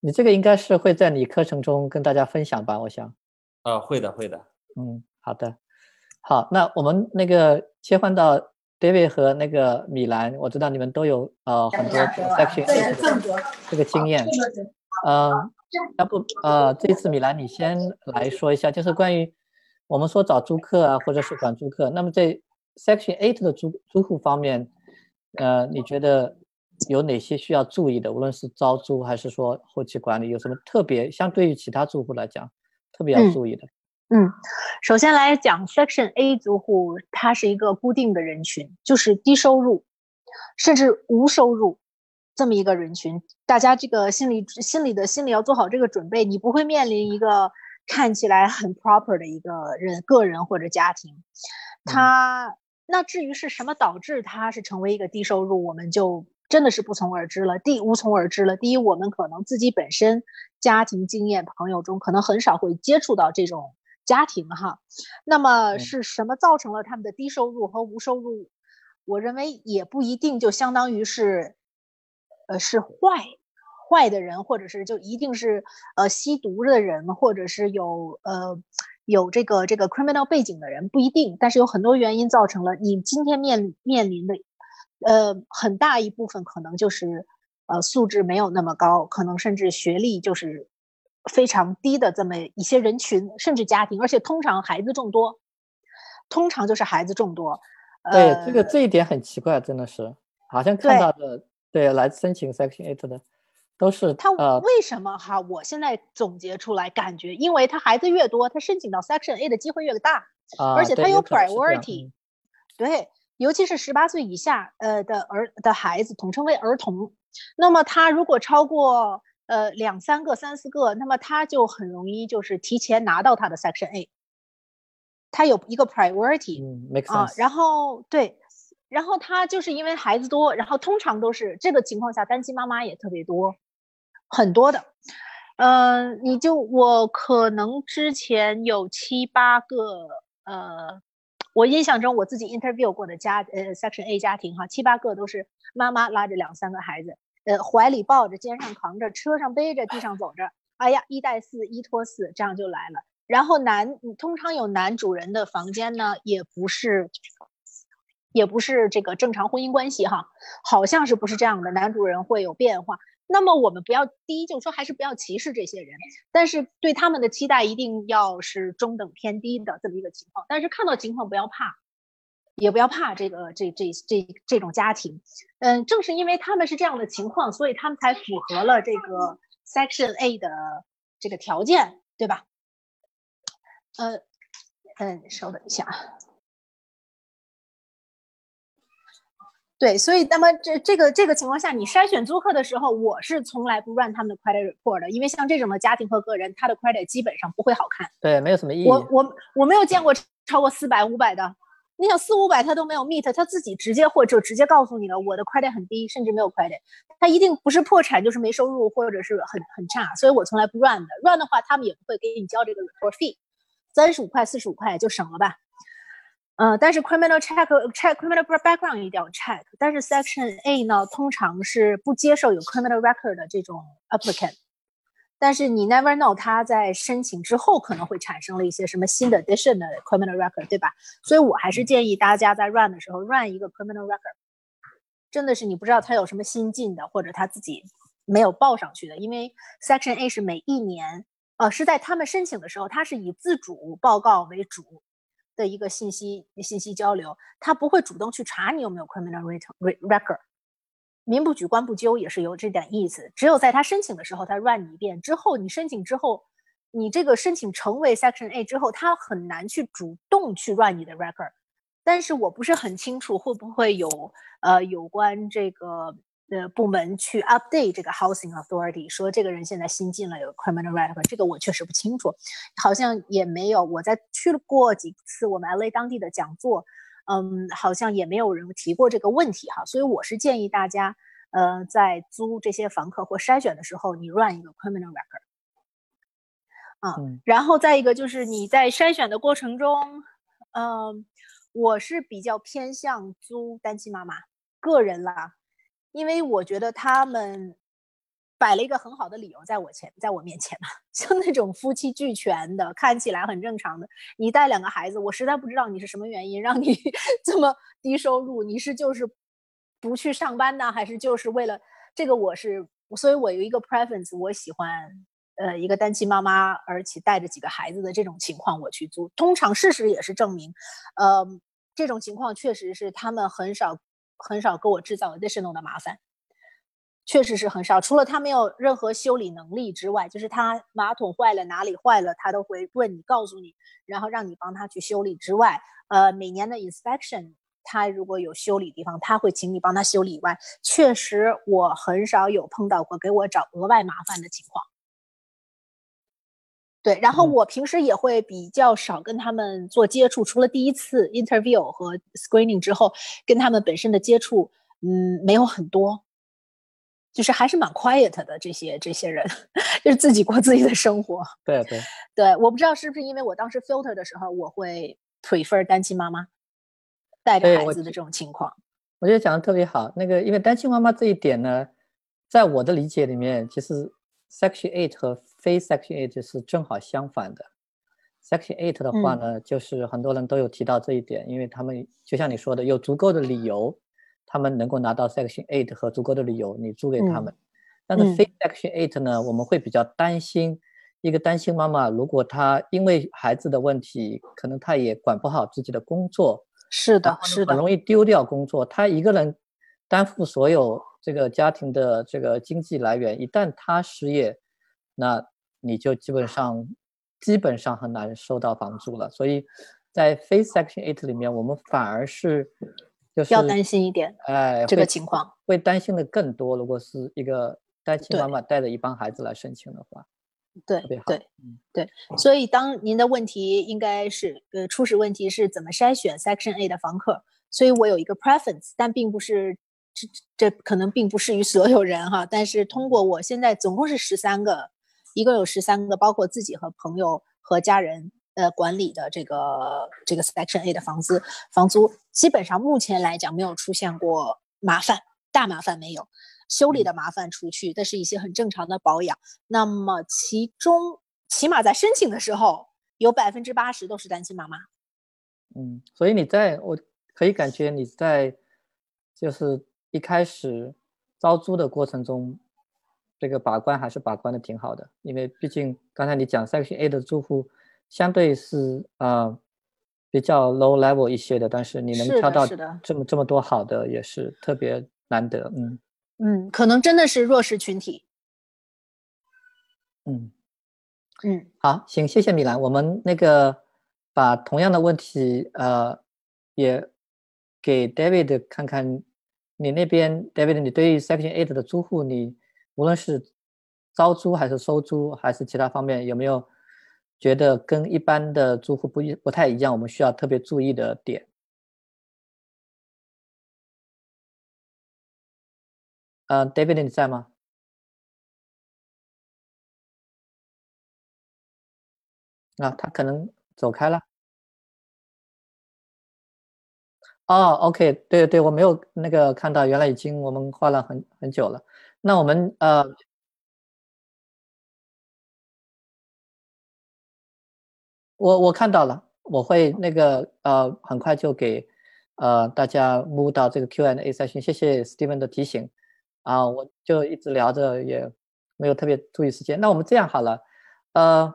你这个应该是会在你课程中跟大家分享吧？我想。呃，会的，会的。嗯，好的。好，那我们那个切换到。David 和那个米兰，我知道你们都有呃很多 section 这个经验，嗯，要不呃这次米兰你先来说一下，就是关于我们说找租客啊，或者是管租客，那么在 section eight 的租租户方面，呃，你觉得有哪些需要注意的？无论是招租还是说后期管理，有什么特别相对于其他住户来讲特别要注意的？嗯，首先来讲，Section A 租户，它是一个固定的人群，就是低收入，甚至无收入这么一个人群。大家这个心理心理的心理要做好这个准备，你不会面临一个看起来很 proper 的一个人个人或者家庭。他那至于是什么导致他是成为一个低收入，我们就真的是不从而知了。第无从而知了。第一，我们可能自己本身家庭经验，朋友中可能很少会接触到这种。家庭哈，那么是什么造成了他们的低收入和无收入？我认为也不一定就相当于是，呃，是坏坏的人，或者是就一定是呃吸毒的人，或者是有呃有这个这个 criminal 背景的人不一定，但是有很多原因造成了你今天面面临的，呃，很大一部分可能就是呃素质没有那么高，可能甚至学历就是。非常低的这么一些人群，甚至家庭，而且通常孩子众多，通常就是孩子众多。对，这个这一点很奇怪，真的是，好像看到的，对，来申请 Section Eight 的，都是他为什么哈？我现在总结出来，感觉因为他孩子越多，他申请到 Section A 的机会越大，而且他有 priority。对，尤其是十八岁以下呃的儿的孩子，统称为儿童。那么他如果超过。呃，两三个、三四个，那么他就很容易就是提前拿到他的 Section A，他有一个 priority 啊，然后对，然后他就是因为孩子多，然后通常都是这个情况下单亲妈妈也特别多，很多的，嗯，你就我可能之前有七八个，呃，我印象中我自己 interview 过的家呃 Section A 家庭哈，七八个都是妈妈拉着两三个孩子。呃，怀里抱着，肩上扛着，车上背着，地上走着，哎呀，一带四，一拖四，这样就来了。然后男，通常有男主人的房间呢，也不是，也不是这个正常婚姻关系哈，好像是不是这样的？男主人会有变化。那么我们不要第一，就是说还是不要歧视这些人，但是对他们的期待一定要是中等偏低的这么一个情况。但是看到情况不要怕。也不要怕这个这这这这种家庭，嗯，正是因为他们是这样的情况，所以他们才符合了这个 Section A 的这个条件，对吧？呃，嗯，稍等一下啊。对，所以那么这这个这个情况下，你筛选租客的时候，我是从来不 run 他们的 credit report 的，因为像这种的家庭和个人，他的 credit 基本上不会好看。对，没有什么意义。我我我没有见过超过四百五百的。你想四五百他都没有 meet，他自己直接或者直接告诉你了，我的 credit 很低，甚至没有 credit，他一定不是破产就是没收入或者是很很差，所以我从来不 run 的，run 的话他们也不会给你交这个 report fee，三十五块四十五块就省了吧。呃，但是 criminal check check criminal background 一定要 check，但是 section A 呢，通常是不接受有 criminal record 的这种 applicant，但是你 never know 他在申请之后可能会产生了一些什么新的 addition 的 criminal record，对吧？所以我还是建议大家在 run 的时候 run 一个 criminal record，真的是你不知道他有什么新进的，或者他自己没有报上去的，因为 section A 是每一年，呃，是在他们申请的时候，他是以自主报告为主。的一个信息信息交流，他不会主动去查你有没有 criminal record，民不举官不究也是有这点意思。只有在他申请的时候，他 run 你一遍之后，你申请之后，你这个申请成为 section A 之后，他很难去主动去 run 你的 record。但是我不是很清楚会不会有呃有关这个。的部门去 update 这个 housing authority，说这个人现在新进了有 criminal record，这个我确实不清楚，好像也没有。我在去过几次我们 LA 当地的讲座，嗯，好像也没有人提过这个问题哈。所以我是建议大家，呃，在租这些房客或筛选的时候，你 run 一个 criminal record。啊，然后再一个就是你在筛选的过程中，嗯，我是比较偏向租单亲妈妈，个人啦。因为我觉得他们摆了一个很好的理由在我前，在我面前嘛，[laughs] 像那种夫妻俱全的，看起来很正常的。你带两个孩子，我实在不知道你是什么原因让你 [laughs] 这么低收入，你是就是不去上班呢，还是就是为了这个？我是，所以我有一个 preference，我喜欢呃一个单亲妈妈，而且带着几个孩子的这种情况我去租。通常事实也是证明，呃，这种情况确实是他们很少。很少给我制造 additional 的麻烦，确实是很少。除了他没有任何修理能力之外，就是他马桶坏了哪里坏了，他都会问你，告诉你，然后让你帮他去修理之外，呃，每年的 inspection，他如果有修理地方，他会请你帮他修理以外，确实我很少有碰到过给我找额外麻烦的情况。对，然后我平时也会比较少跟他们做接触，除了第一次 interview 和 screening 之后，跟他们本身的接触，嗯，没有很多，就是还是蛮 quiet 的这些这些人，[laughs] 就是自己过自己的生活。对对对，我不知道是不是因为我当时 filter 的时候，我会 prefer 单亲妈妈带着孩子的这种情况。我觉得讲的特别好，那个因为单亲妈妈这一点呢，在我的理解里面，其实 section eight 和非 Section Eight 是正好相反的。Section Eight 的话呢，就是很多人都有提到这一点，因为他们就像你说的，有足够的理由，他们能够拿到 Section Eight 和足够的理由，你租给他们。但是非 Section Eight 呢，我们会比较担心，一个单亲妈妈，如果她因为孩子的问题，可能她也管不好自己的工作，是的，是的，很容易丢掉工作。她一个人担负所有这个家庭的这个经济来源，一旦他失业，那你就基本上基本上很难收到房租了，所以在非 Section Eight 里面，我们反而是就是要担心一点，哎，这个情况会担心的更多。如果是一个单亲妈妈带着一帮孩子来申请的话，对对对，所以当您的问题应该是呃初始问题是怎么筛选 Section A 的房客，所以我有一个 preference，但并不是这这可能并不适于所有人哈，但是通过我现在总共是十三个。一共有十三个，包括自己和朋友和家人呃管理的这个这个 Section A 的房子房租，基本上目前来讲没有出现过麻烦，大麻烦没有，修理的麻烦除去，但是一些很正常的保养。那么其中起码在申请的时候，有百分之八十都是单亲妈妈。嗯，所以你在我可以感觉你在就是一开始招租的过程中。这个把关还是把关的挺好的，因为毕竟刚才你讲 Section A 的住户相对是啊比较 low level 一些的，但是你能挑到这么这么多好的也是特别难得，嗯。嗯，可能真的是弱势群体，嗯。嗯，好，行，谢谢米兰，我们那个把同样的问题呃也给 David 看看，你那边，David，你对 Section Eight 的租户，你无论是招租还是收租，还是其他方面，有没有觉得跟一般的租户不一不太一样？我们需要特别注意的点。呃，David，你在吗？啊，他可能走开了。哦，OK，对对，我没有那个看到，原来已经我们画了很很久了。那我们呃，我我看到了，我会那个呃，很快就给呃大家 move 到这个 Q&A 赛群。谢谢 Steven 的提醒啊，我就一直聊着，也没有特别注意时间。那我们这样好了，呃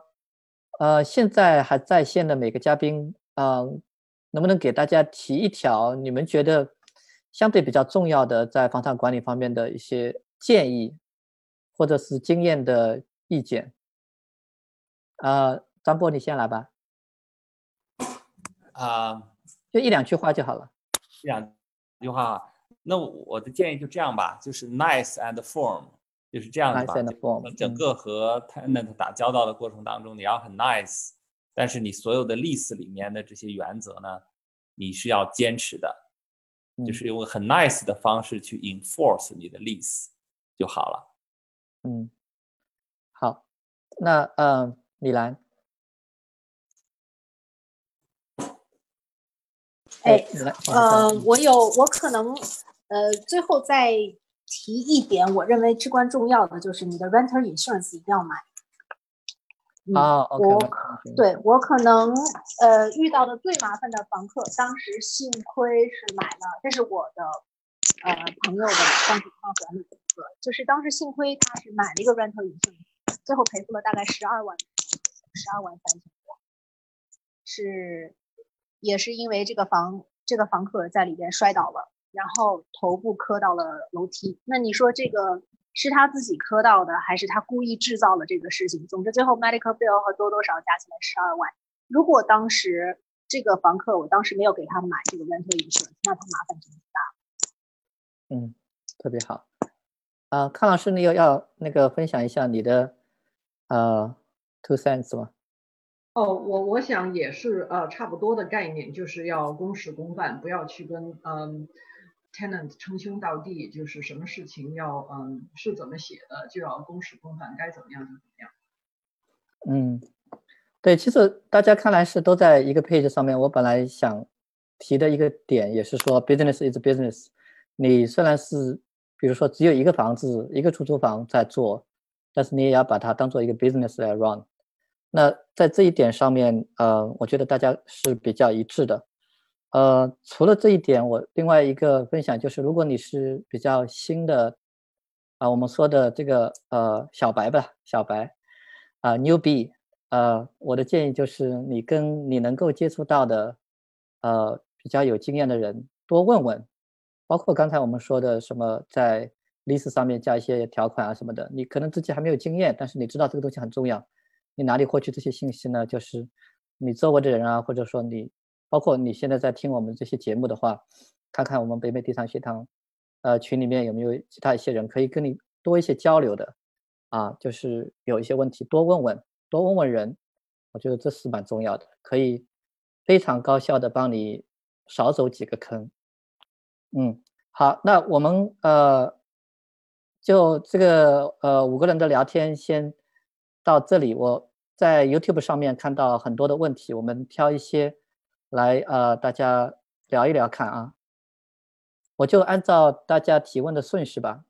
呃，现在还在线的每个嘉宾，嗯。能不能给大家提一条你们觉得相对比较重要的在房产管理方面的一些建议，或者是经验的意见？呃，张波，你先来吧。啊，就一两句话就好了。一两句话，那我的建议就这样吧，就是 nice and form，就是这样子吧。nice and form。整个和 tenant 打交道的过程当中，你要很 nice。但是你所有的 lease 里面的这些原则呢，你是要坚持的，就是用很 nice 的方式去 enforce 你的 lease 就好了。嗯，好，那呃，米兰，哎，呃，我有，我可能呃，最后再提一点，我认为至关重要的就是你的 renter insurance 一定要买。啊，我对我可能呃遇到的最麻烦的房客，当时幸亏是买了，这是我的呃朋友的房产管理的一个，就是当时幸亏他是买了一个 rental insurance，最后赔付了大概十二万，十二万三千多，是也是因为这个房这个房客在里边摔倒了，然后头部磕到了楼梯，那你说这个？是他自己磕到的，还是他故意制造了这个事情？总之，最后 medical bill 和多多少加起来十二万。如果当时这个房客，我当时没有给他买这个 rental insurance，那他麻烦就很大。嗯，特别好。啊，康老师，你有要那个分享一下你的呃 two cents 吗？哦，我我想也是呃差不多的概念，就是要公事公办，不要去跟嗯。Tenant 称兄道弟，就是什么事情要嗯是怎么写的，就要公事公办，该怎么样就怎么样。嗯，对，其实大家看来是都在一个 page 上面。我本来想提的一个点也是说，business is business。你虽然是比如说只有一个房子、一个出租房在做，但是你也要把它当做一个 business 来 run。那在这一点上面，呃，我觉得大家是比较一致的。呃，除了这一点，我另外一个分享就是，如果你是比较新的，啊，我们说的这个呃小白吧，小白，啊，newbie，呃，我的建议就是你跟你能够接触到的，呃，比较有经验的人多问问，包括刚才我们说的什么在 lease 上面加一些条款啊什么的，你可能自己还没有经验，但是你知道这个东西很重要，你哪里获取这些信息呢？就是你周围的人啊，或者说你。包括你现在在听我们这些节目的话，看看我们北美地产学堂，呃，群里面有没有其他一些人可以跟你多一些交流的，啊，就是有一些问题多问问，多问问人，我觉得这是蛮重要的，可以非常高效的帮你少走几个坑。嗯，好，那我们呃，就这个呃五个人的聊天先到这里。我在 YouTube 上面看到很多的问题，我们挑一些。来，呃，大家聊一聊看啊，我就按照大家提问的顺序吧。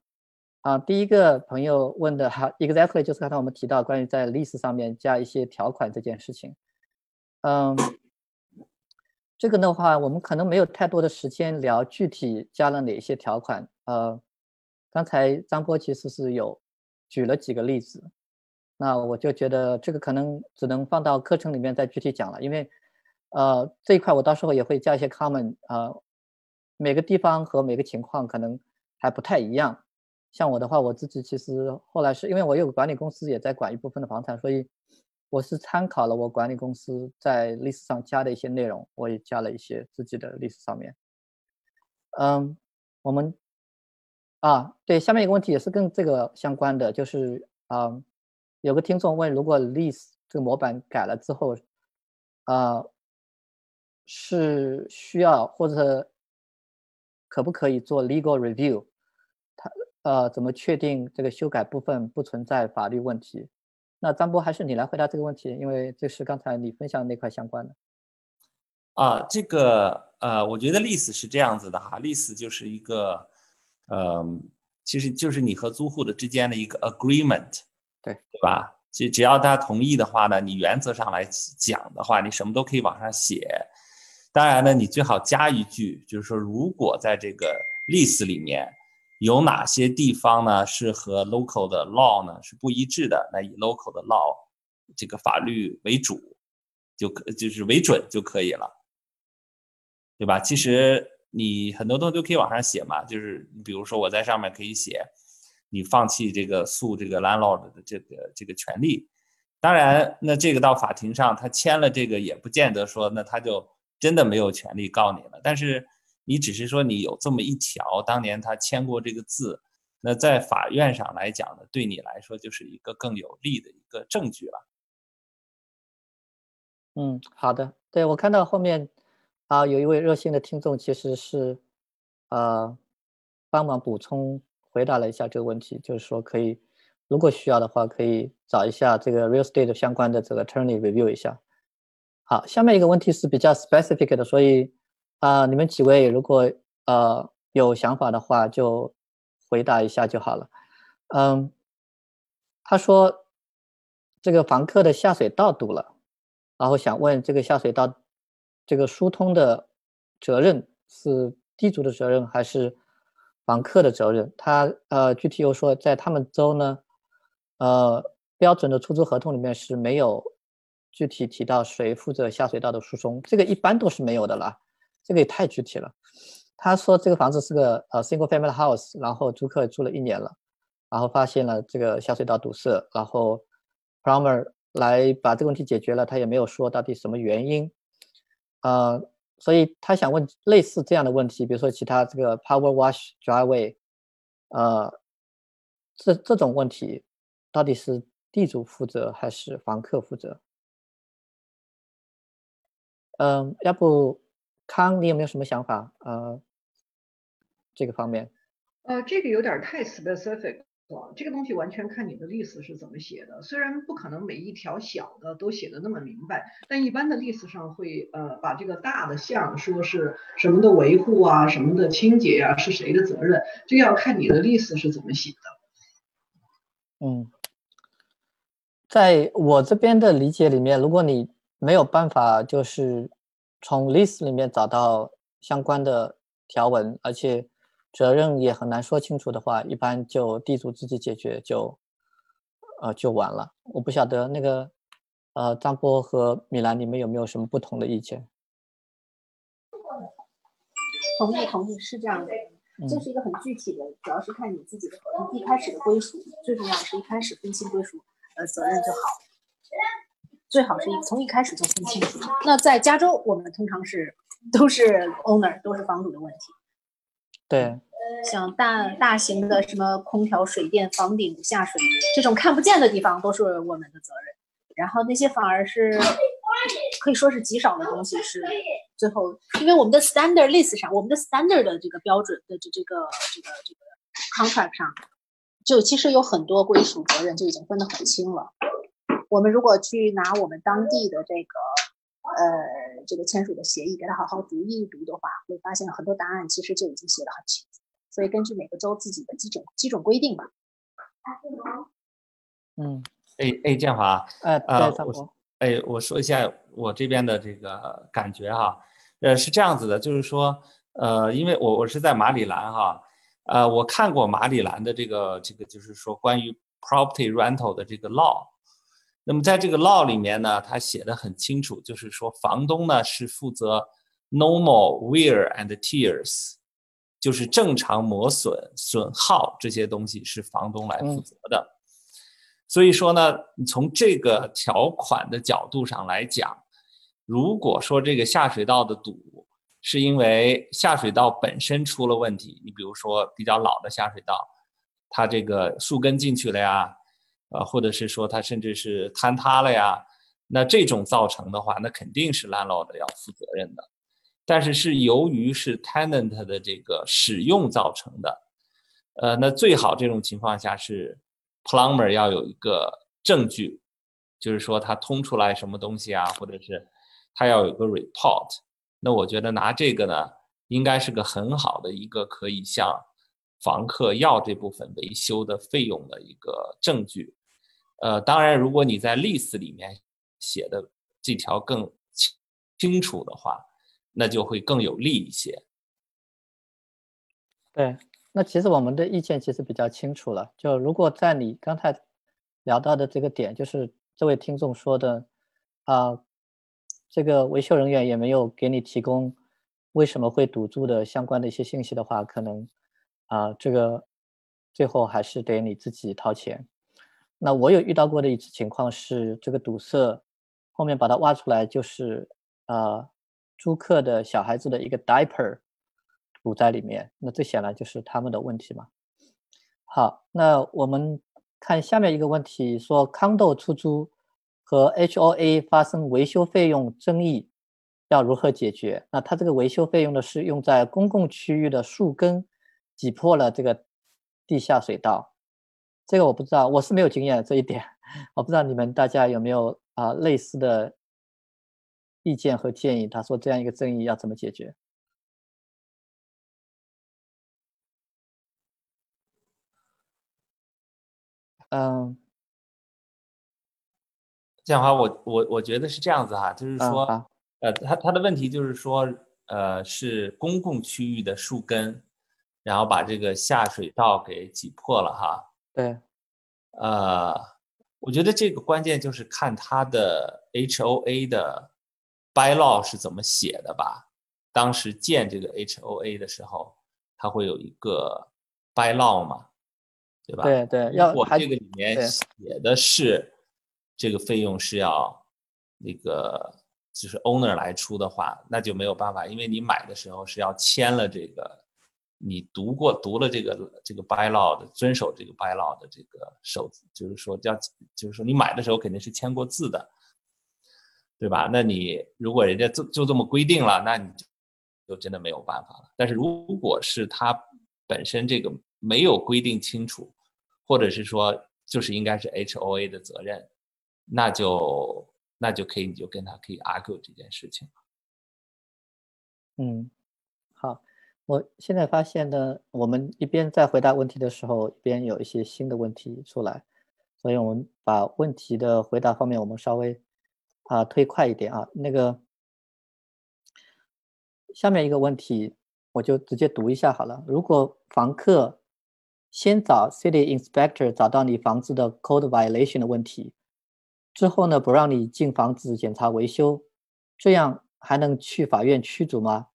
啊，第一个朋友问的哈，exactly 就是刚才我们提到关于在 lease 上面加一些条款这件事情。嗯，这个的话，我们可能没有太多的时间聊具体加了哪些条款。呃，刚才张波其实是有举了几个例子，那我就觉得这个可能只能放到课程里面再具体讲了，因为。呃，这一块我到时候也会加一些 comment 啊，每个地方和每个情况可能还不太一样。像我的话，我自己其实后来是因为我有个管理公司也在管一部分的房产，所以我是参考了我管理公司在历史上加的一些内容，我也加了一些自己的历史上面。嗯，我们啊，对，下面一个问题也是跟这个相关的，就是啊，有个听众问，如果 lease 这个模板改了之后，啊。是需要或者可不可以做 legal review？他呃，怎么确定这个修改部分不存在法律问题？那张波还是你来回答这个问题，因为这是刚才你分享那块相关的。啊，这个呃，我觉得 lease 是这样子的哈，lease 就是一个，呃，其实就是你和租户的之间的一个 agreement，对对吧？只只要他同意的话呢，你原则上来讲的话，你什么都可以往上写。当然呢，你最好加一句，就是说如果在这个 list 里面。有哪些地方呢是和 local 的 law 呢是不一致的？那以 local 的 law 这个法律为主，就可就是为准就可以了，对吧？其实你很多东西都可以往上写嘛，就是比如说我在上面可以写，你放弃这个诉这个 landlord 的这个这个权利。当然，那这个到法庭上他签了这个也不见得说那他就真的没有权利告你了，但是。你只是说你有这么一条，当年他签过这个字，那在法院上来讲呢，对你来说就是一个更有利的一个证据了。嗯，好的，对我看到后面啊，有一位热心的听众其实是呃帮忙补充回答了一下这个问题，就是说可以如果需要的话，可以找一下这个 real estate 相关的这个 attorney review 一下。好，下面一个问题是比较 specific 的，所以。啊，你们几位如果呃有想法的话，就回答一下就好了。嗯，他说这个房客的下水道堵了，然后想问这个下水道这个疏通的责任是地主的责任还是房客的责任？他呃具体又说在他们州呢，呃标准的出租合同里面是没有具体提到谁负责下水道的疏通，这个一般都是没有的啦。这个也太具体了。他说这个房子是个呃 single family house，然后租客住了一年了，然后发现了这个下水道堵塞，然后 plumber 来把这个问题解决了，他也没有说到底什么原因。呃，所以他想问类似这样的问题，比如说其他这个 power wash driveway，呃，这这种问题到底是地主负责还是房客负责？嗯，要不？康，你有没有什么想法？呃，这个方面，呃，这个有点太 specific 了。这个东西完全看你的例子是怎么写的。虽然不可能每一条小的都写的那么明白，但一般的例子上会呃把这个大的项说是什么的维护啊，什么的清洁啊，是谁的责任，这要看你的例子是怎么写的。嗯，在我这边的理解里面，如果你没有办法就是。从 list 里面找到相关的条文，而且责任也很难说清楚的话，一般就地主自己解决就，呃，就完了。我不晓得那个，呃，张波和米兰，你们有没有什么不同的意见？同意，同意，是这样的。这是一个很具体的，主要是看你自己的合同一开始的归属，最重要是一开始分清归属，呃，责任就好。最好是一从一开始就分清楚。那在加州，我们通常是都是 owner，都是房主的问题。对，像大大型的什么空调、水电、房顶、下水这种看不见的地方，都是我们的责任。然后那些反而是可以说是极少的东西，是最后，因为我们的 standard list 上，我们的 standard 的这个标准的这这个这个这个 contract 上，就其实有很多归属责任就已经分得很清了。我们如果去拿我们当地的这个，呃，这个签署的协议给他好好读一读的话，会发现很多答案其实就已经写得很清楚。所以根据每个州自己的基准基准规定吧。嗯，哎哎，建华，呃，我哎，我说一下我这边的这个感觉哈，呃，是这样子的，就是说，呃，因为我我是在马里兰哈，呃，我看过马里兰的这个这个，就是说关于 property rental 的这个 law。那么在这个 law 里面呢，他写的很清楚，就是说房东呢是负责 normal wear and tears，就是正常磨损、损耗这些东西是房东来负责的。所以说呢，从这个条款的角度上来讲，如果说这个下水道的堵是因为下水道本身出了问题，你比如说比较老的下水道，它这个树根进去了呀。啊，或者是说它甚至是坍塌了呀，那这种造成的话，那肯定是 landlord 要负责任的。但是是由于是 tenant 的这个使用造成的，呃，那最好这种情况下是 plumber 要有一个证据，就是说他通出来什么东西啊，或者是他要有个 report。那我觉得拿这个呢，应该是个很好的一个可以向房客要这部分维修的费用的一个证据。呃，当然，如果你在 lease 里面写的这条更清清楚的话，那就会更有利一些。对。那其实我们的意见其实比较清楚了。就如果在你刚才聊到的这个点，就是这位听众说的，啊，这个维修人员也没有给你提供为什么会堵住的相关的一些信息的话，可能啊，这个最后还是得你自己掏钱。那我有遇到过的一次情况是，这个堵塞后面把它挖出来，就是啊，租客的小孩子的一个 diaper。堵在里面，那这显然就是他们的问题嘛。好，那我们看下面一个问题，说康豆出租和 HOA 发生维修费用争议，要如何解决？那他这个维修费用呢，是用在公共区域的树根挤破了这个地下水道，这个我不知道，我是没有经验这一点，我不知道你们大家有没有啊类似的意见和建议？他说这样一个争议要怎么解决？嗯，这样的话，我我我觉得是这样子哈，就是说，呃，他他的问题就是说，呃，是公共区域的树根，然后把这个下水道给挤破了哈。对，呃，我觉得这个关键就是看他的 HOA 的 bylaw 是怎么写的吧。当时建这个 HOA 的时候，它会有一个 bylaw 嘛。对吧？对对，要我这个里面写的是这个费用是要那个就是 owner 来出的话，那就没有办法，因为你买的时候是要签了这个，你读过读了这个这个 by law 的，遵守这个 by law 的这个手，就是说要就是说你买的时候肯定是签过字的，对吧？那你如果人家就就这么规定了，那你就就真的没有办法了。但是如果是他本身这个。没有规定清楚，或者是说就是应该是 HOA 的责任，那就那就可以你就跟他可以 argue 这件事情嗯，我现在发现呢，我们一边在回答问题的时候，一边有一些新的问题出来，所以我们把问题的回答方面我们稍微啊推快一点啊。那个下面一个问题我就直接读一下好了。如果房客先找 city inspector 找到你房子的 code violation 的问题，之后呢，不让你进房子检查维修，这样还能去法院驱逐吗？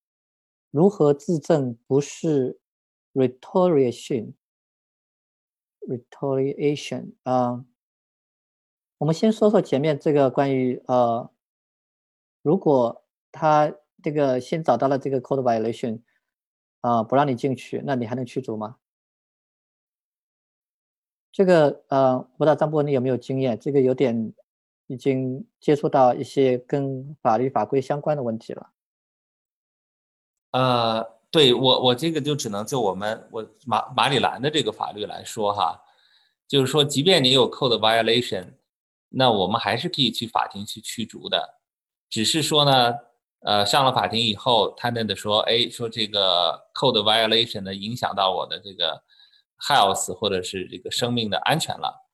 如何自证不是 retaliation？retaliation 啊，我们先说说前面这个关于呃，如果他这个先找到了这个 code violation 啊，不让你进去，那你还能驱逐吗？这个呃，不知道张波你有没有经验？这个有点已经接触到一些跟法律法规相关的问题了。呃，对我我这个就只能就我们我马马里兰的这个法律来说哈，就是说，即便你有 code violation，那我们还是可以去法庭去驱逐的，只是说呢，呃，上了法庭以后，他那的说，哎，说这个 code violation 呢影响到我的这个。health 或者是这个生命的安全了，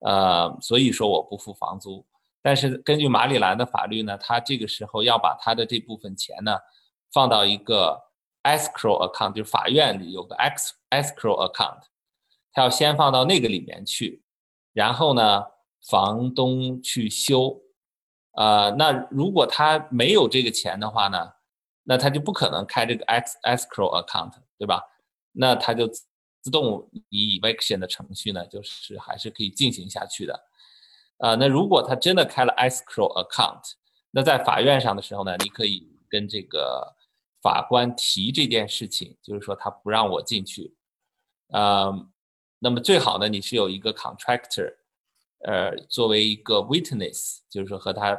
呃，所以说我不付房租。但是根据马里兰的法律呢，他这个时候要把他的这部分钱呢放到一个 escrow account，就是法院里有个 ex escrow account，他要先放到那个里面去，然后呢，房东去修。呃，那如果他没有这个钱的话呢，那他就不可能开这个 ex escrow account，对吧？那他就。自动以 eviction 的程序呢，就是还是可以进行下去的，啊，那如果他真的开了 escrow account，那在法院上的时候呢，你可以跟这个法官提这件事情，就是说他不让我进去，呃，那么最好呢，你是有一个 contractor，呃，作为一个 witness，就是说和他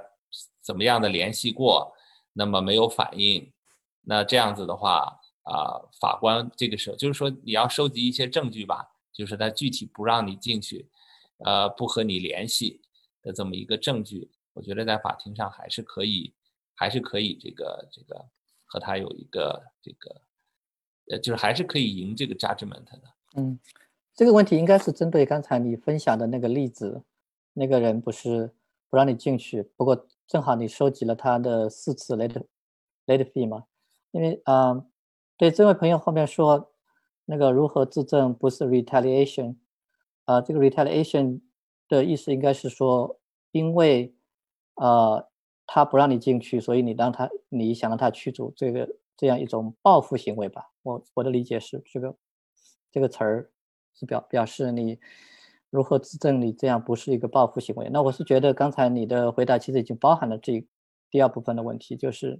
怎么样的联系过，那么没有反应，那这样子的话。啊，法官这个时候就是说你要收集一些证据吧，就是他具体不让你进去，呃，不和你联系的这么一个证据，我觉得在法庭上还是可以，还是可以这个这个和他有一个这个，呃，就是还是可以赢这个 judgment 的。嗯，这个问题应该是针对刚才你分享的那个例子，那个人不是不让你进去，不过正好你收集了他的四次 late late fee 嘛，因为啊。对这位朋友后面说，那个如何自证不是 retaliation，啊，这个 retaliation 的意思应该是说，因为，呃，他不让你进去，所以你让他，你想让他驱逐，这个这样一种报复行为吧。我我的理解是这个，这个词儿是表表示你如何自证你这样不是一个报复行为。那我是觉得刚才你的回答其实已经包含了这第二部分的问题，就是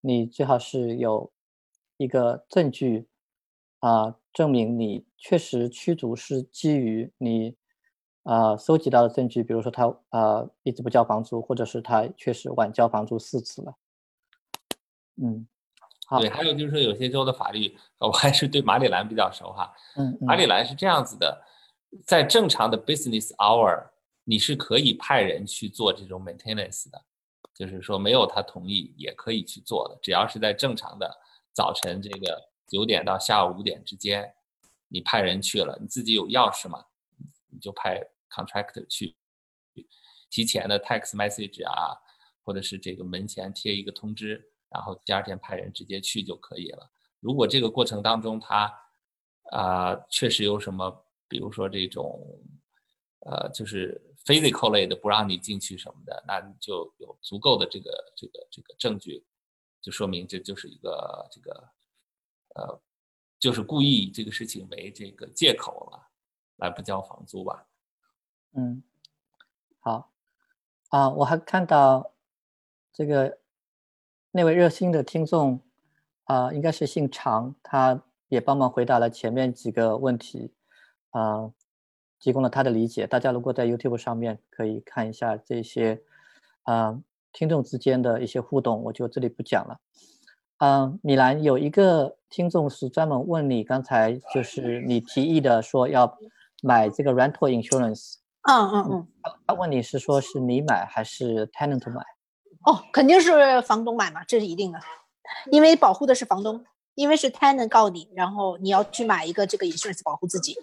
你最好是有。一个证据啊，证明你确实驱逐是基于你啊收集到的证据，比如说他啊一直不交房租，或者是他确实晚交房租四次了。嗯，好。对，还有就是说有些州的法律，我还是对马里兰比较熟哈。嗯。马里兰是这样子的，在正常的 business hour，你是可以派人去做这种 maintenance 的，就是说没有他同意也可以去做的，只要是在正常的。早晨这个九点到下午五点之间，你派人去了，你自己有钥匙嘛？你就派 contractor 去，提前的 text message 啊，或者是这个门前贴一个通知，然后第二天派人直接去就可以了。如果这个过程当中他啊确实有什么，比如说这种呃就是 physical 类的不让你进去什么的，那你就有足够的这个这个这个证据。就说明这就是一个这个，呃，就是故意以这个事情为这个借口了，来不交房租吧？嗯，好，啊，我还看到这个那位热心的听众啊，应该是姓常，他也帮忙回答了前面几个问题，啊，提供了他的理解。大家如果在 YouTube 上面可以看一下这些，啊。听众之间的一些互动，我就这里不讲了。嗯，米兰有一个听众是专门问你，刚才就是你提议的说要买这个 rental insurance。嗯嗯嗯。他问你是说是你买还是 tenant 买？哦，肯定是房东买嘛，这是一定的，因为保护的是房东，因为是 tenant 告你，然后你要去买一个这个 insurance 保护自己。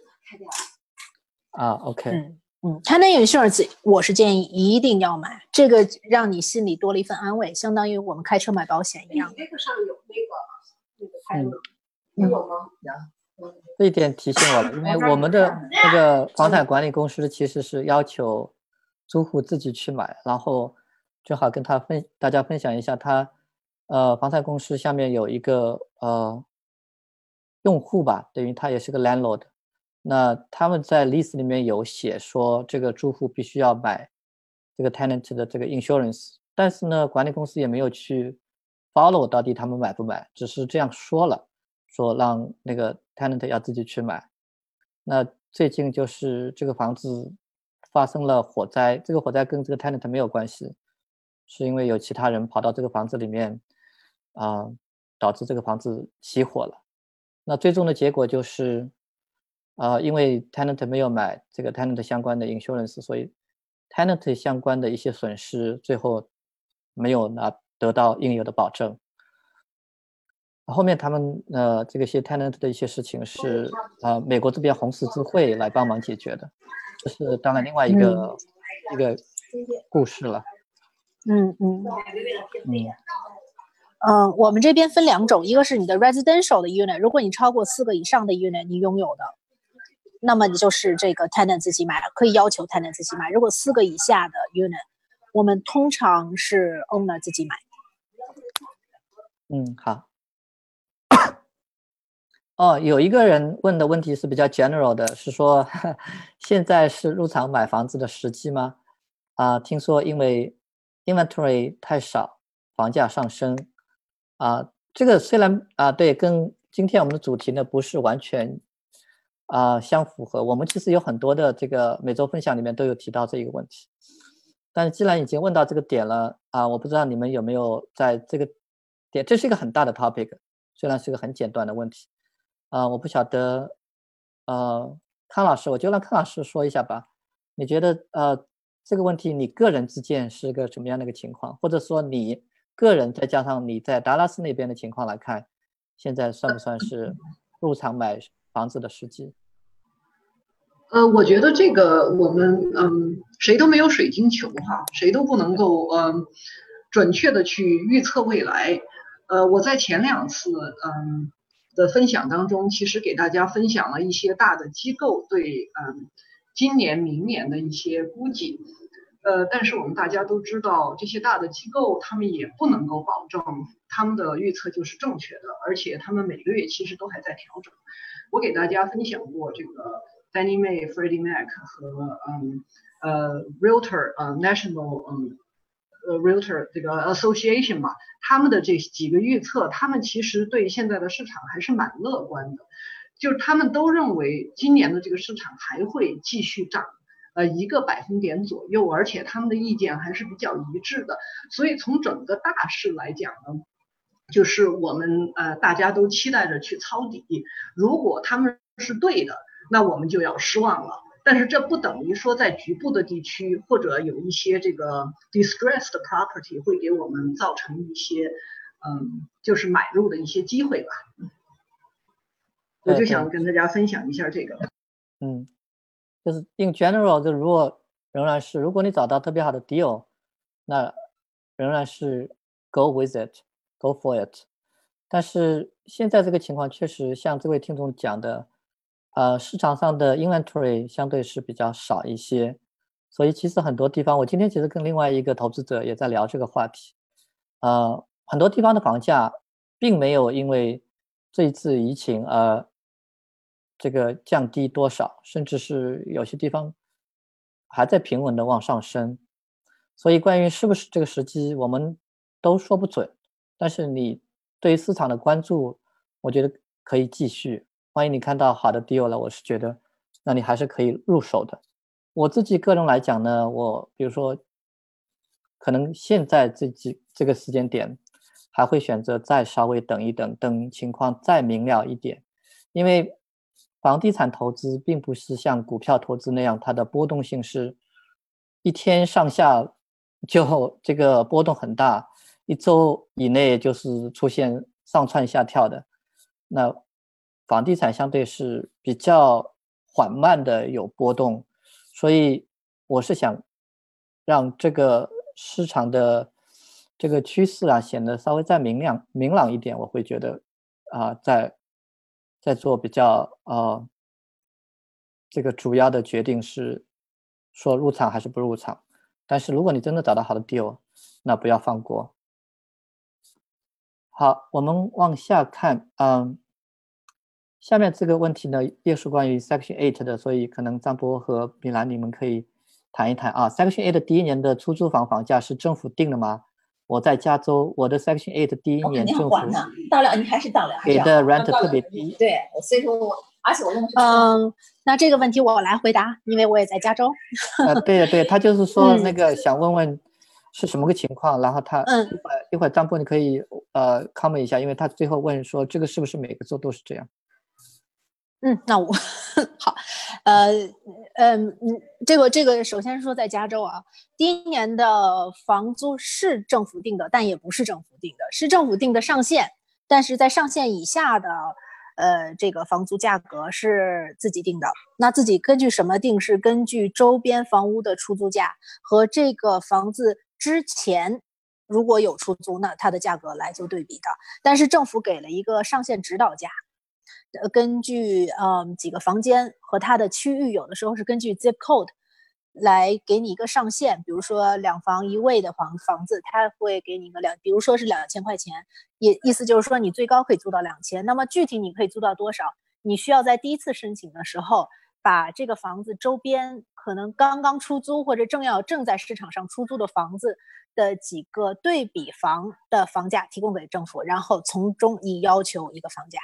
啊，OK。嗯。嗯，tenant insurance 我是建议一定要买，这个让你心里多了一份安慰，相当于我们开车买保险一样。那个上有那个那个开你有吗？这一点提醒我了，因为我们的那个房产管理公司其实是要求租户自己去买，然后正好跟他分大家分享一下，他呃房产公司下面有一个呃用户吧，等于他也是个 landlord。那他们在 lease 里面有写说，这个住户必须要买这个 tenant 的这个 insurance，但是呢，管理公司也没有去 follow 到底他们买不买，只是这样说了，说让那个 tenant 要自己去买。那最近就是这个房子发生了火灾，这个火灾跟这个 tenant 没有关系，是因为有其他人跑到这个房子里面，啊，导致这个房子起火了。那最终的结果就是。啊，因为 tenant 没有买这个 tenant 相关的 insurance，所以 tenant 相关的一些损失最后没有拿得到应有的保证。后面他们呃这个些 tenant 的一些事情是呃美国这边红十字会来帮忙解决的，这是当然另外一个一个故事了。嗯嗯嗯。嗯，我们这边分两种，一个是你的 residential 的 unit，如果你超过四个以上的 unit，你拥有的。那么你就是这个 tenant 自己买了，可以要求 tenant 自己买。如果四个以下的 unit，我们通常是 owner 自己买。嗯，好。哦，有一个人问的问题是比较 general 的，是说 [laughs] 现在是入场买房子的时机吗？啊，听说因为 inventory 太少，房价上升。啊，这个虽然啊，对，跟今天我们的主题呢不是完全。啊，相符合。我们其实有很多的这个每周分享里面都有提到这一个问题，但是既然已经问到这个点了啊，我不知道你们有没有在这个点，这是一个很大的 topic，虽然是个很简短的问题，啊，我不晓得，呃，康老师，我就让康老师说一下吧。你觉得，呃，这个问题你个人之间是个什么样的一个情况？或者说你个人再加上你在达拉斯那边的情况来看，现在算不算是入场买房子的时机？呃，我觉得这个我们嗯，谁都没有水晶球哈，谁都不能够嗯准确的去预测未来。呃，我在前两次嗯的分享当中，其实给大家分享了一些大的机构对嗯今年明年的一些估计。呃，但是我们大家都知道，这些大的机构他们也不能够保证他们的预测就是正确的，而且他们每个月其实都还在调整。我给大家分享过这个。Fannie Mae、Freddie Mac 和嗯呃 Realtor 呃 National 嗯呃 Realtor 这个 Association 嘛，他们的这几个预测，他们其实对现在的市场还是蛮乐观的，就是他们都认为今年的这个市场还会继续涨，呃一个百分点左右，而且他们的意见还是比较一致的，所以从整个大势来讲呢，就是我们呃大家都期待着去抄底，如果他们是对的。那我们就要失望了，但是这不等于说在局部的地区或者有一些这个 distressed property 会给我们造成一些，嗯，就是买入的一些机会吧。我就想跟大家分享一下这个。嗯，就是 in general，就如果仍然是如果你找到特别好的 deal，那仍然是 go with it，go for it。但是现在这个情况确实像这位听众讲的。呃，市场上的 inventory 相对是比较少一些，所以其实很多地方，我今天其实跟另外一个投资者也在聊这个话题。呃，很多地方的房价并没有因为这一次疫情而这个降低多少，甚至是有些地方还在平稳的往上升。所以关于是不是这个时机，我们都说不准。但是你对于市场的关注，我觉得可以继续。欢迎你看到好的 deal 了，我是觉得，那你还是可以入手的。我自己个人来讲呢，我比如说，可能现在这几这个时间点，还会选择再稍微等一等，等情况再明了一点。因为房地产投资并不是像股票投资那样，它的波动性是一天上下就 [laughs] 这个波动很大，一周以内就是出现上蹿下跳的。那房地产相对是比较缓慢的有波动，所以我是想让这个市场的这个趋势啊显得稍微再明亮明朗一点，我会觉得啊，在在做比较呃这个主要的决定是说入场还是不入场。但是如果你真的找到好的 deal，那不要放过。好，我们往下看，嗯。下面这个问题呢，也是关于 Section Eight 的，所以可能张波和米兰你们可以谈一谈啊。Section Eight 第一年的出租房房价是政府定的吗？我在加州，我的 Section Eight 第一年政府到了，你还是到了，给的 rent 特别低。对，所以说我，而且我用的是嗯，那这个问题我来回答，因为我也在加州。呃，对对，他就是说那个想问问是什么个情况，然后他嗯，一会儿一会儿张波你可以呃 comment 一下，因为他最后问说这个是不是每个州都是这样？嗯，那我 [laughs] 好，呃，嗯嗯，这个这个，首先说在加州啊，第一年的房租是政府定的，但也不是政府定的，是政府定的上限，但是在上限以下的，呃，这个房租价格是自己定的。那自己根据什么定？是根据周边房屋的出租价和这个房子之前如果有出租，那它的价格来做对比的。但是政府给了一个上限指导价。呃，根据嗯几个房间和它的区域，有的时候是根据 zip code 来给你一个上限。比如说两房一卫的房房子，它会给你一个两，比如说是两千块钱，也意思就是说你最高可以租到两千。那么具体你可以租到多少？你需要在第一次申请的时候，把这个房子周边可能刚刚出租或者正要正在市场上出租的房子的几个对比房的房价提供给政府，然后从中你要求一个房价。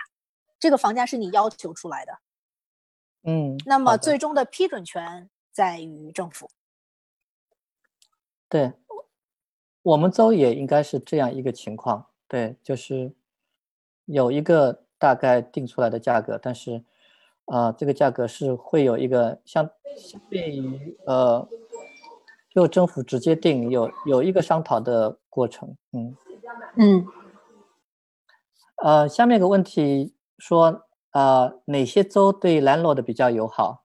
这个房价是你要求出来的，嗯，那么最终的批准权在于政府。对，我们州也应该是这样一个情况，对，就是有一个大概定出来的价格，但是啊，这个价格是会有一个相相对于呃，就政府直接定有有一个商讨的过程，嗯嗯。呃，下面一个问题说，呃，哪些州对 landlord 比较友好？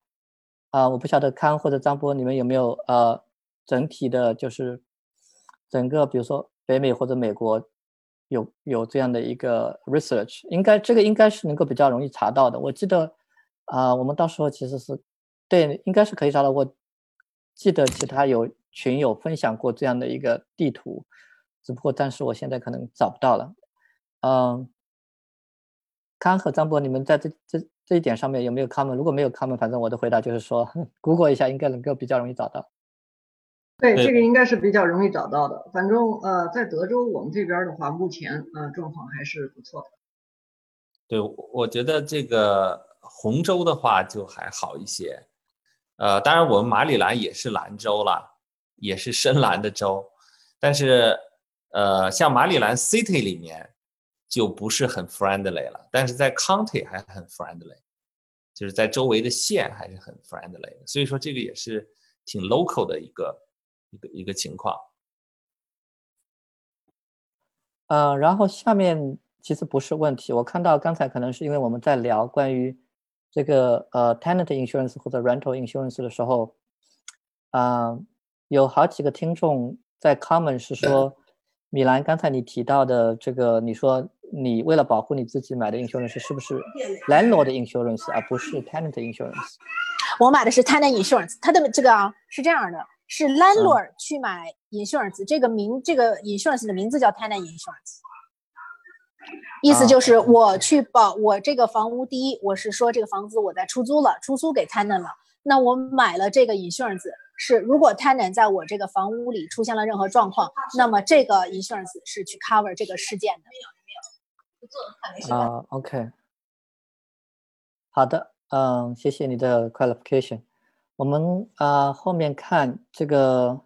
啊，我不晓得康或者张波，你们有没有呃，整体的，就是整个，比如说北美或者美国，有有这样的一个 research，应该这个应该是能够比较容易查到的。我记得，啊，我们到时候其实是对，应该是可以查到。我记得其他有群友分享过这样的一个地图，只不过但是我现在可能找不到了，嗯。康和张博，你们在这这这一点上面有没有 comment？如果没有 comment，反正我的回答就是说，[laughs] Google 一下应该能够比较容易找到。对，这个应该是比较容易找到的。反正呃，在德州我们这边的话，目前呃状况还是不错的。对，我觉得这个红州的话就还好一些。呃，当然我们马里兰也是蓝州了，也是深蓝的州，但是呃，像马里兰 City 里面。就不是很 friendly 了，但是在 county 还很 friendly，就是在周围的县还是很 friendly，所以说这个也是挺 local 的一个一个一个情况。呃，然后下面其实不是问题，我看到刚才可能是因为我们在聊关于这个呃 tenant insurance 或者 rental insurance 的时候，啊，有好几个听众在 comment 是说，米兰刚才你提到的这个，你说。你为了保护你自己买的 insurance 是不是 landlord insurance 而不是 tenant insurance？我买的是 tenant insurance，它的这个啊是这样的，是 landlord 去买 insurance，这个名这个 insurance 的名字叫 tenant insurance，意思就是我去保我这个房屋，第一我是说这个房子我在出租了，出租给 tenant 了，那我买了这个 insurance 是如果 tenant 在我这个房屋里出现了任何状况，那么这个 insurance 是去 cover 这个事件的。啊，OK，好的，嗯，谢谢你的 qualification。我们啊后面看这个，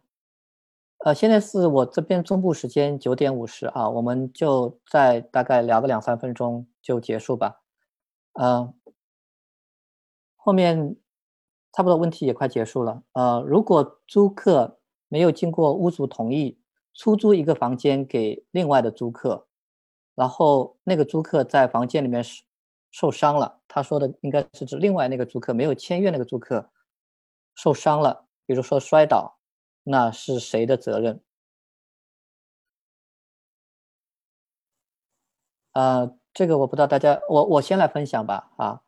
呃，现在是我这边中部时间九点五十啊，我们就再大概聊个两三分钟就结束吧。嗯，后面差不多问题也快结束了。呃，如果租客没有经过屋主同意出租一个房间给另外的租客。然后那个租客在房间里面受受伤了，他说的应该是指另外那个租客没有签约那个租客受伤了，比如说摔倒，那是谁的责任？呃，这个我不知道大家，我我先来分享吧。啊，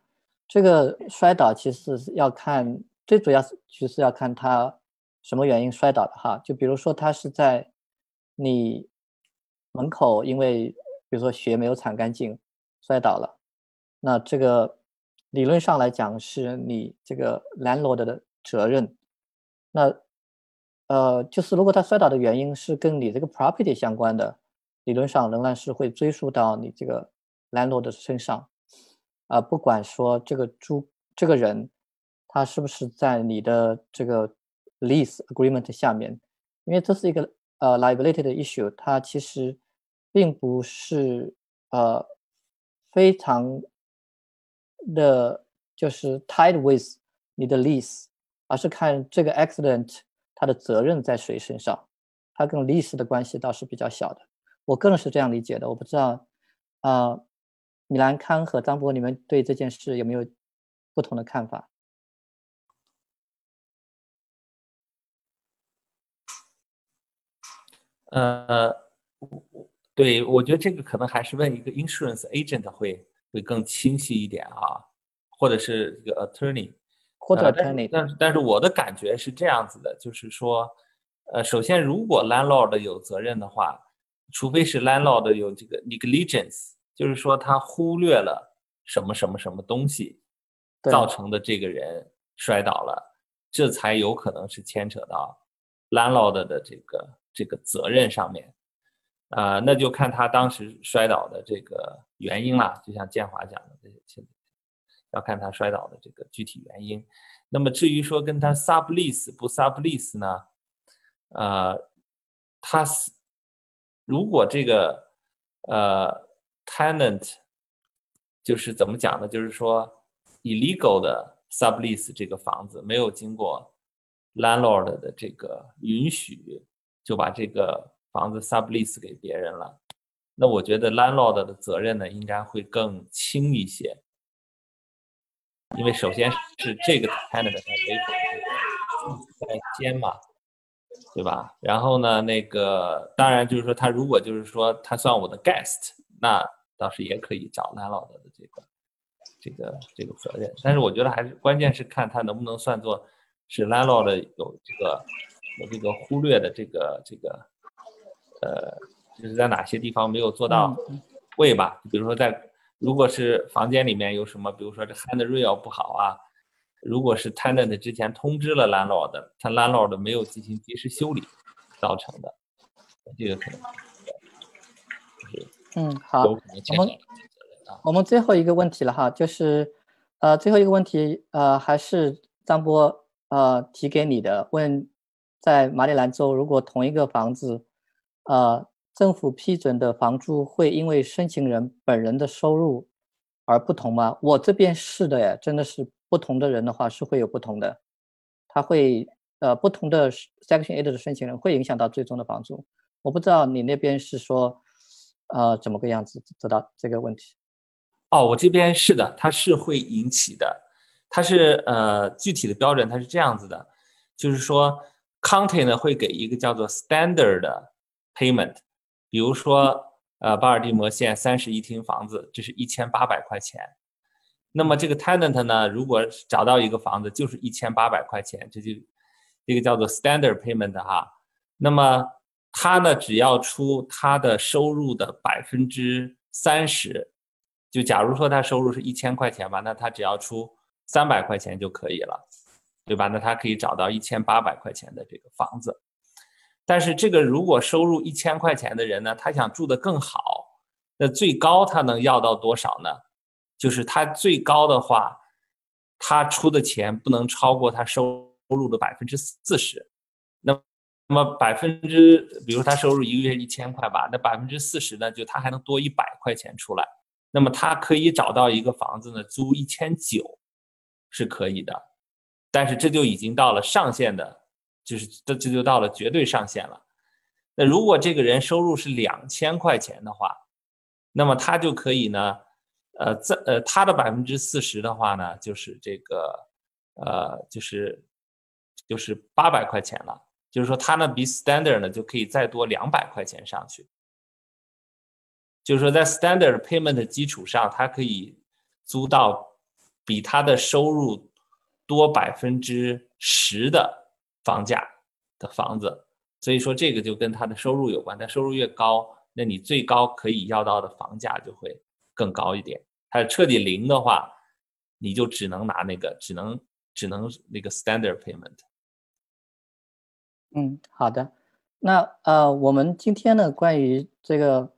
这个摔倒其实是要看，最主要是其实要看他什么原因摔倒的哈。就比如说他是在你门口，因为比如说血没有铲干净，摔倒了，那这个理论上来讲是你这个 landlord 的责任。那呃，就是如果他摔倒的原因是跟你这个 property 相关的，理论上仍然是会追溯到你这个 landlord 身上。啊，不管说这个租这个人他是不是在你的这个 lease agreement 下面，因为这是一个呃 liability 的 issue，它其实。并不是呃非常的，就是 tied with 你的 lease，而是看这个 accident 它的责任在谁身上，它跟 lease 的关系倒是比较小的。我个人是这样理解的，我不知道啊，米兰康和张博，你们对这件事有没有不同的看法？呃。对，我觉得这个可能还是问一个 insurance agent 会会更清晰一点啊，或者是这个 attorney，或者 attorney。但是但是我的感觉是这样子的，就是说，呃，首先如果 landlord 有责任的话，除非是 landlord 有这个 negligence，就是说他忽略了什么什么什么东西，造成的这个人摔倒了，这才有可能是牵扯到 landlord 的这个这个责任上面。啊，那就看他当时摔倒的这个原因了。就像建华讲的，这些，要看他摔倒的这个具体原因。那么至于说跟他 sublease 不 sublease 呢？呃，他是如果这个呃 tenant 就是怎么讲呢？就是说，illegal 的 sublease 这个房子没有经过 landlord 的这个允许，就把这个房子 sublease 给别人了。那我觉得 landlord 的责任呢，应该会更轻一些，因为首先是这个 tenant 他违法在先嘛，对吧？然后呢，那个当然就是说，他如果就是说他算我的 guest，那倒是也可以找 landlord 的这个这个这个责任。但是我觉得还是关键是看他能不能算作是 landlord 有这个有这个忽略的这个这个呃。就是在哪些地方没有做到位吧？比如说在，如果是房间里面有什么，比如说这 handrail 不好啊，如果是 tenant 之前通知了 landlord，他 landlord 没有进行及时修理造成的，这个可能是嗯好，我们我们最后一个问题了哈，就是呃最后一个问题呃还是张波呃提给你的，问在马里兰州如果同一个房子呃。政府批准的房租会因为申请人本人的收入而不同吗？我这边是的呀，真的是不同的人的话是会有不同的，他会呃不同的 Section A 的申请人会影响到最终的房租。我不知道你那边是说呃怎么个样子知道这个问题？哦，我这边是的，它是会引起的，它是呃具体的标准它是这样子的，就是说 County 呢会给一个叫做 Standard 的 Payment。比如说，呃，巴尔的摩县三室一厅房子，这是一千八百块钱。那么这个 tenant 呢，如果找到一个房子就是一千八百块钱，这就这个叫做 standard payment 哈。那么他呢，只要出他的收入的百分之三十，就假如说他收入是一千块钱吧，那他只要出三百块钱就可以了，对吧？那他可以找到一千八百块钱的这个房子。但是这个如果收入一千块钱的人呢，他想住得更好，那最高他能要到多少呢？就是他最高的话，他出的钱不能超过他收入的百分之四十。那那么百分之，比如他收入一个月一千块吧，那百分之四十呢，就他还能多一百块钱出来。那么他可以找到一个房子呢，租一千九，是可以的。但是这就已经到了上限的。就是这这就到了绝对上限了。那如果这个人收入是两千块钱的话，那么他就可以呢，呃，在呃他的百分之四十的话呢，就是这个呃就是就是八百块钱了。就是说他呢比 standard 呢就可以再多两百块钱上去。就是说在 standard payment 的基础上，他可以租到比他的收入多百分之十的。房价的房子，所以说这个就跟他的收入有关。他收入越高，那你最高可以要到的房价就会更高一点。他彻底零的话，你就只能拿那个，只能只能那个 standard payment。嗯，好的。那呃，我们今天呢，关于这个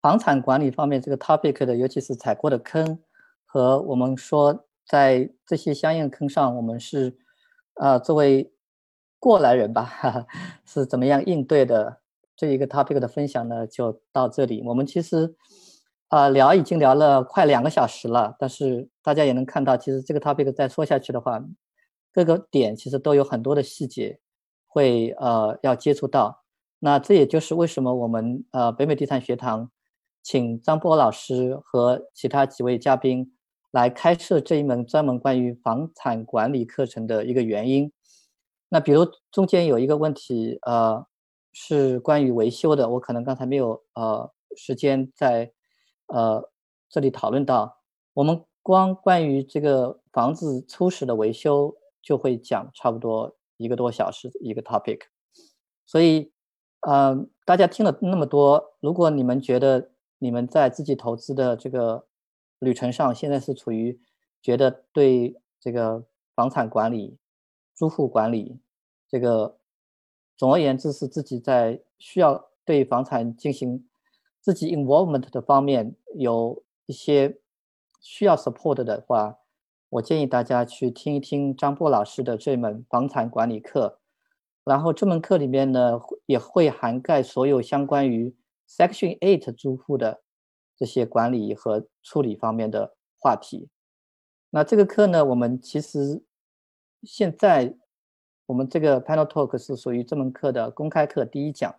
房产管理方面这个 topic 的，尤其是踩过的坑和我们说在这些相应坑上，我们是呃作为过来人吧，哈哈，是怎么样应对的？这一个 topic 的分享呢，就到这里。我们其实啊聊已经聊了快两个小时了，但是大家也能看到，其实这个 topic 再说下去的话，各个点其实都有很多的细节会呃要接触到。那这也就是为什么我们呃北美地产学堂请张波老师和其他几位嘉宾来开设这一门专门关于房产管理课程的一个原因。那比如中间有一个问题，呃，是关于维修的，我可能刚才没有呃时间在呃这里讨论到。我们光关于这个房子初始的维修就会讲差不多一个多小时一个 topic，所以呃大家听了那么多，如果你们觉得你们在自己投资的这个旅程上，现在是处于觉得对这个房产管理、租户管理。这个，总而言之是自己在需要对房产进行自己 involvement 的方面有一些需要 support 的话，我建议大家去听一听张波老师的这门房产管理课。然后这门课里面呢，也会涵盖所有相关于 Section Eight 租户的这些管理和处理方面的话题。那这个课呢，我们其实现在我们这个 Panel Talk 是属于这门课的公开课第一讲。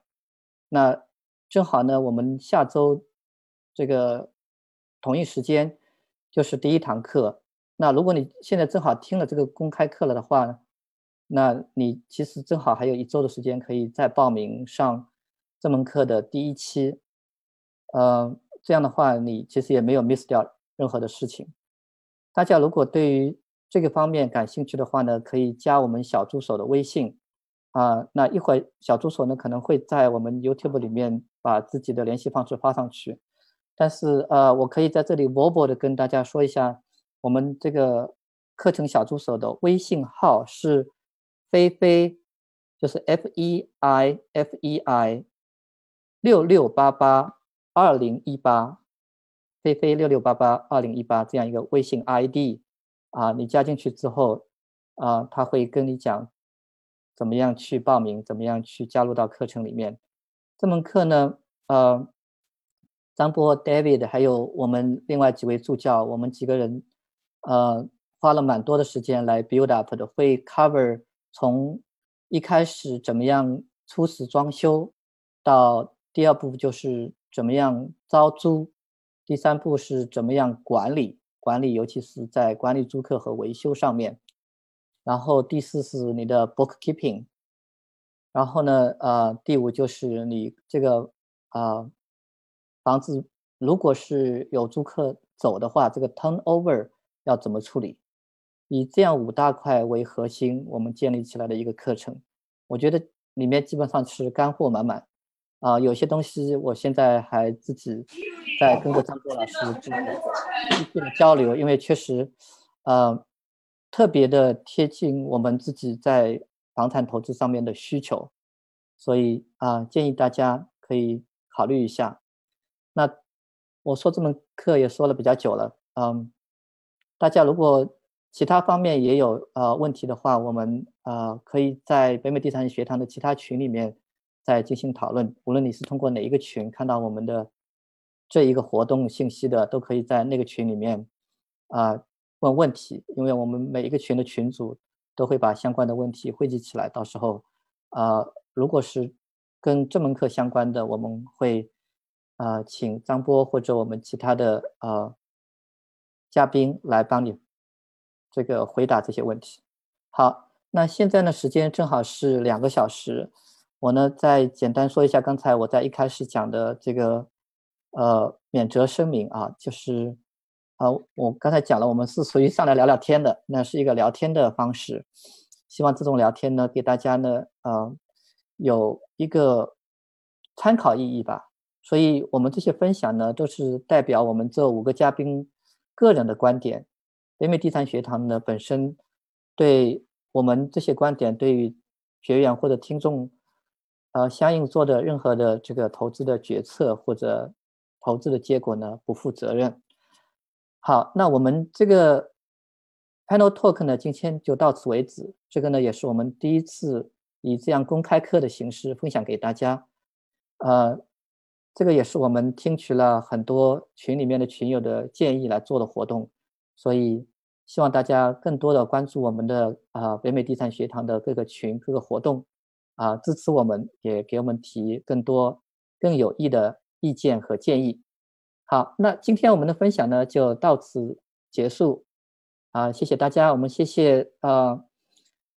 那正好呢，我们下周这个同一时间就是第一堂课。那如果你现在正好听了这个公开课了的话，那你其实正好还有一周的时间可以再报名上这门课的第一期。呃，这样的话你其实也没有 miss 掉任何的事情。大家如果对于这个方面感兴趣的话呢，可以加我们小助手的微信。啊，那一会儿小助手呢可能会在我们 YouTube 里面把自己的联系方式发上去。但是呃，我可以在这里 verbal 的跟大家说一下。我们这个课程小助手的微信号是菲菲，就是 F E I F E I 六六八八二零一八，菲菲六六八八二零一八这样一个微信 ID 啊，你加进去之后啊，他会跟你讲怎么样去报名，怎么样去加入到课程里面。这门课呢，呃，张波 David 还有我们另外几位助教，我们几个人。呃，花了蛮多的时间来 build up 的，会 cover 从一开始怎么样初始装修，到第二步就是怎么样招租，第三步是怎么样管理管理，尤其是在管理租客和维修上面，然后第四是你的 bookkeeping，然后呢，呃，第五就是你这个啊房子如果是有租客走的话，这个 turnover。要怎么处理？以这样五大块为核心，我们建立起来的一个课程，我觉得里面基本上是干货满满。啊，有些东西我现在还自己在跟着张波老师继续的交流，因为确实，呃，特别的贴近我们自己在房产投资上面的需求，所以啊，建议大家可以考虑一下。那我说这门课也说了比较久了，嗯。大家如果其他方面也有呃问题的话，我们呃可以在北美地产学堂的其他群里面再进行讨论。无论你是通过哪一个群看到我们的这一个活动信息的，都可以在那个群里面啊问问题，因为我们每一个群的群主都会把相关的问题汇集起来，到时候呃如果是跟这门课相关的，我们会呃请张波或者我们其他的呃。嘉宾来帮你这个回答这些问题。好，那现在呢时间正好是两个小时，我呢再简单说一下刚才我在一开始讲的这个呃免责声明啊，就是啊我刚才讲了，我们是属于上来聊聊天的，那是一个聊天的方式，希望这种聊天呢给大家呢呃有一个参考意义吧。所以我们这些分享呢都是代表我们这五个嘉宾。个人的观点，北美地产学堂呢本身对我们这些观点，对于学员或者听众，呃，相应做的任何的这个投资的决策或者投资的结果呢不负责任。好，那我们这个 panel talk 呢今天就到此为止。这个呢也是我们第一次以这样公开课的形式分享给大家，呃。这个也是我们听取了很多群里面的群友的建议来做的活动，所以希望大家更多的关注我们的啊北美地产学堂的各个群各个活动，啊支持我们，也给我们提更多更有益的意见和建议。好，那今天我们的分享呢就到此结束，啊谢谢大家，我们谢谢呃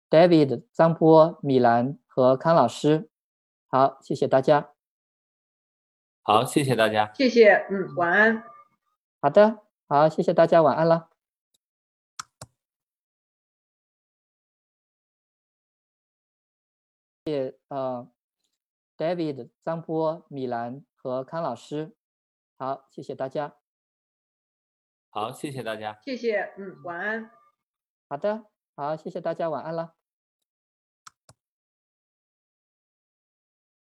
David、张波、米兰和康老师，好，谢谢大家。好，谢谢大家。谢谢，嗯，晚安。好的，好，谢谢大家，晚安了。呃，David、张波、米兰和康老师。好，谢谢大家。好，谢谢大家。谢谢，嗯，晚安。好的，好，谢谢大家，晚安了。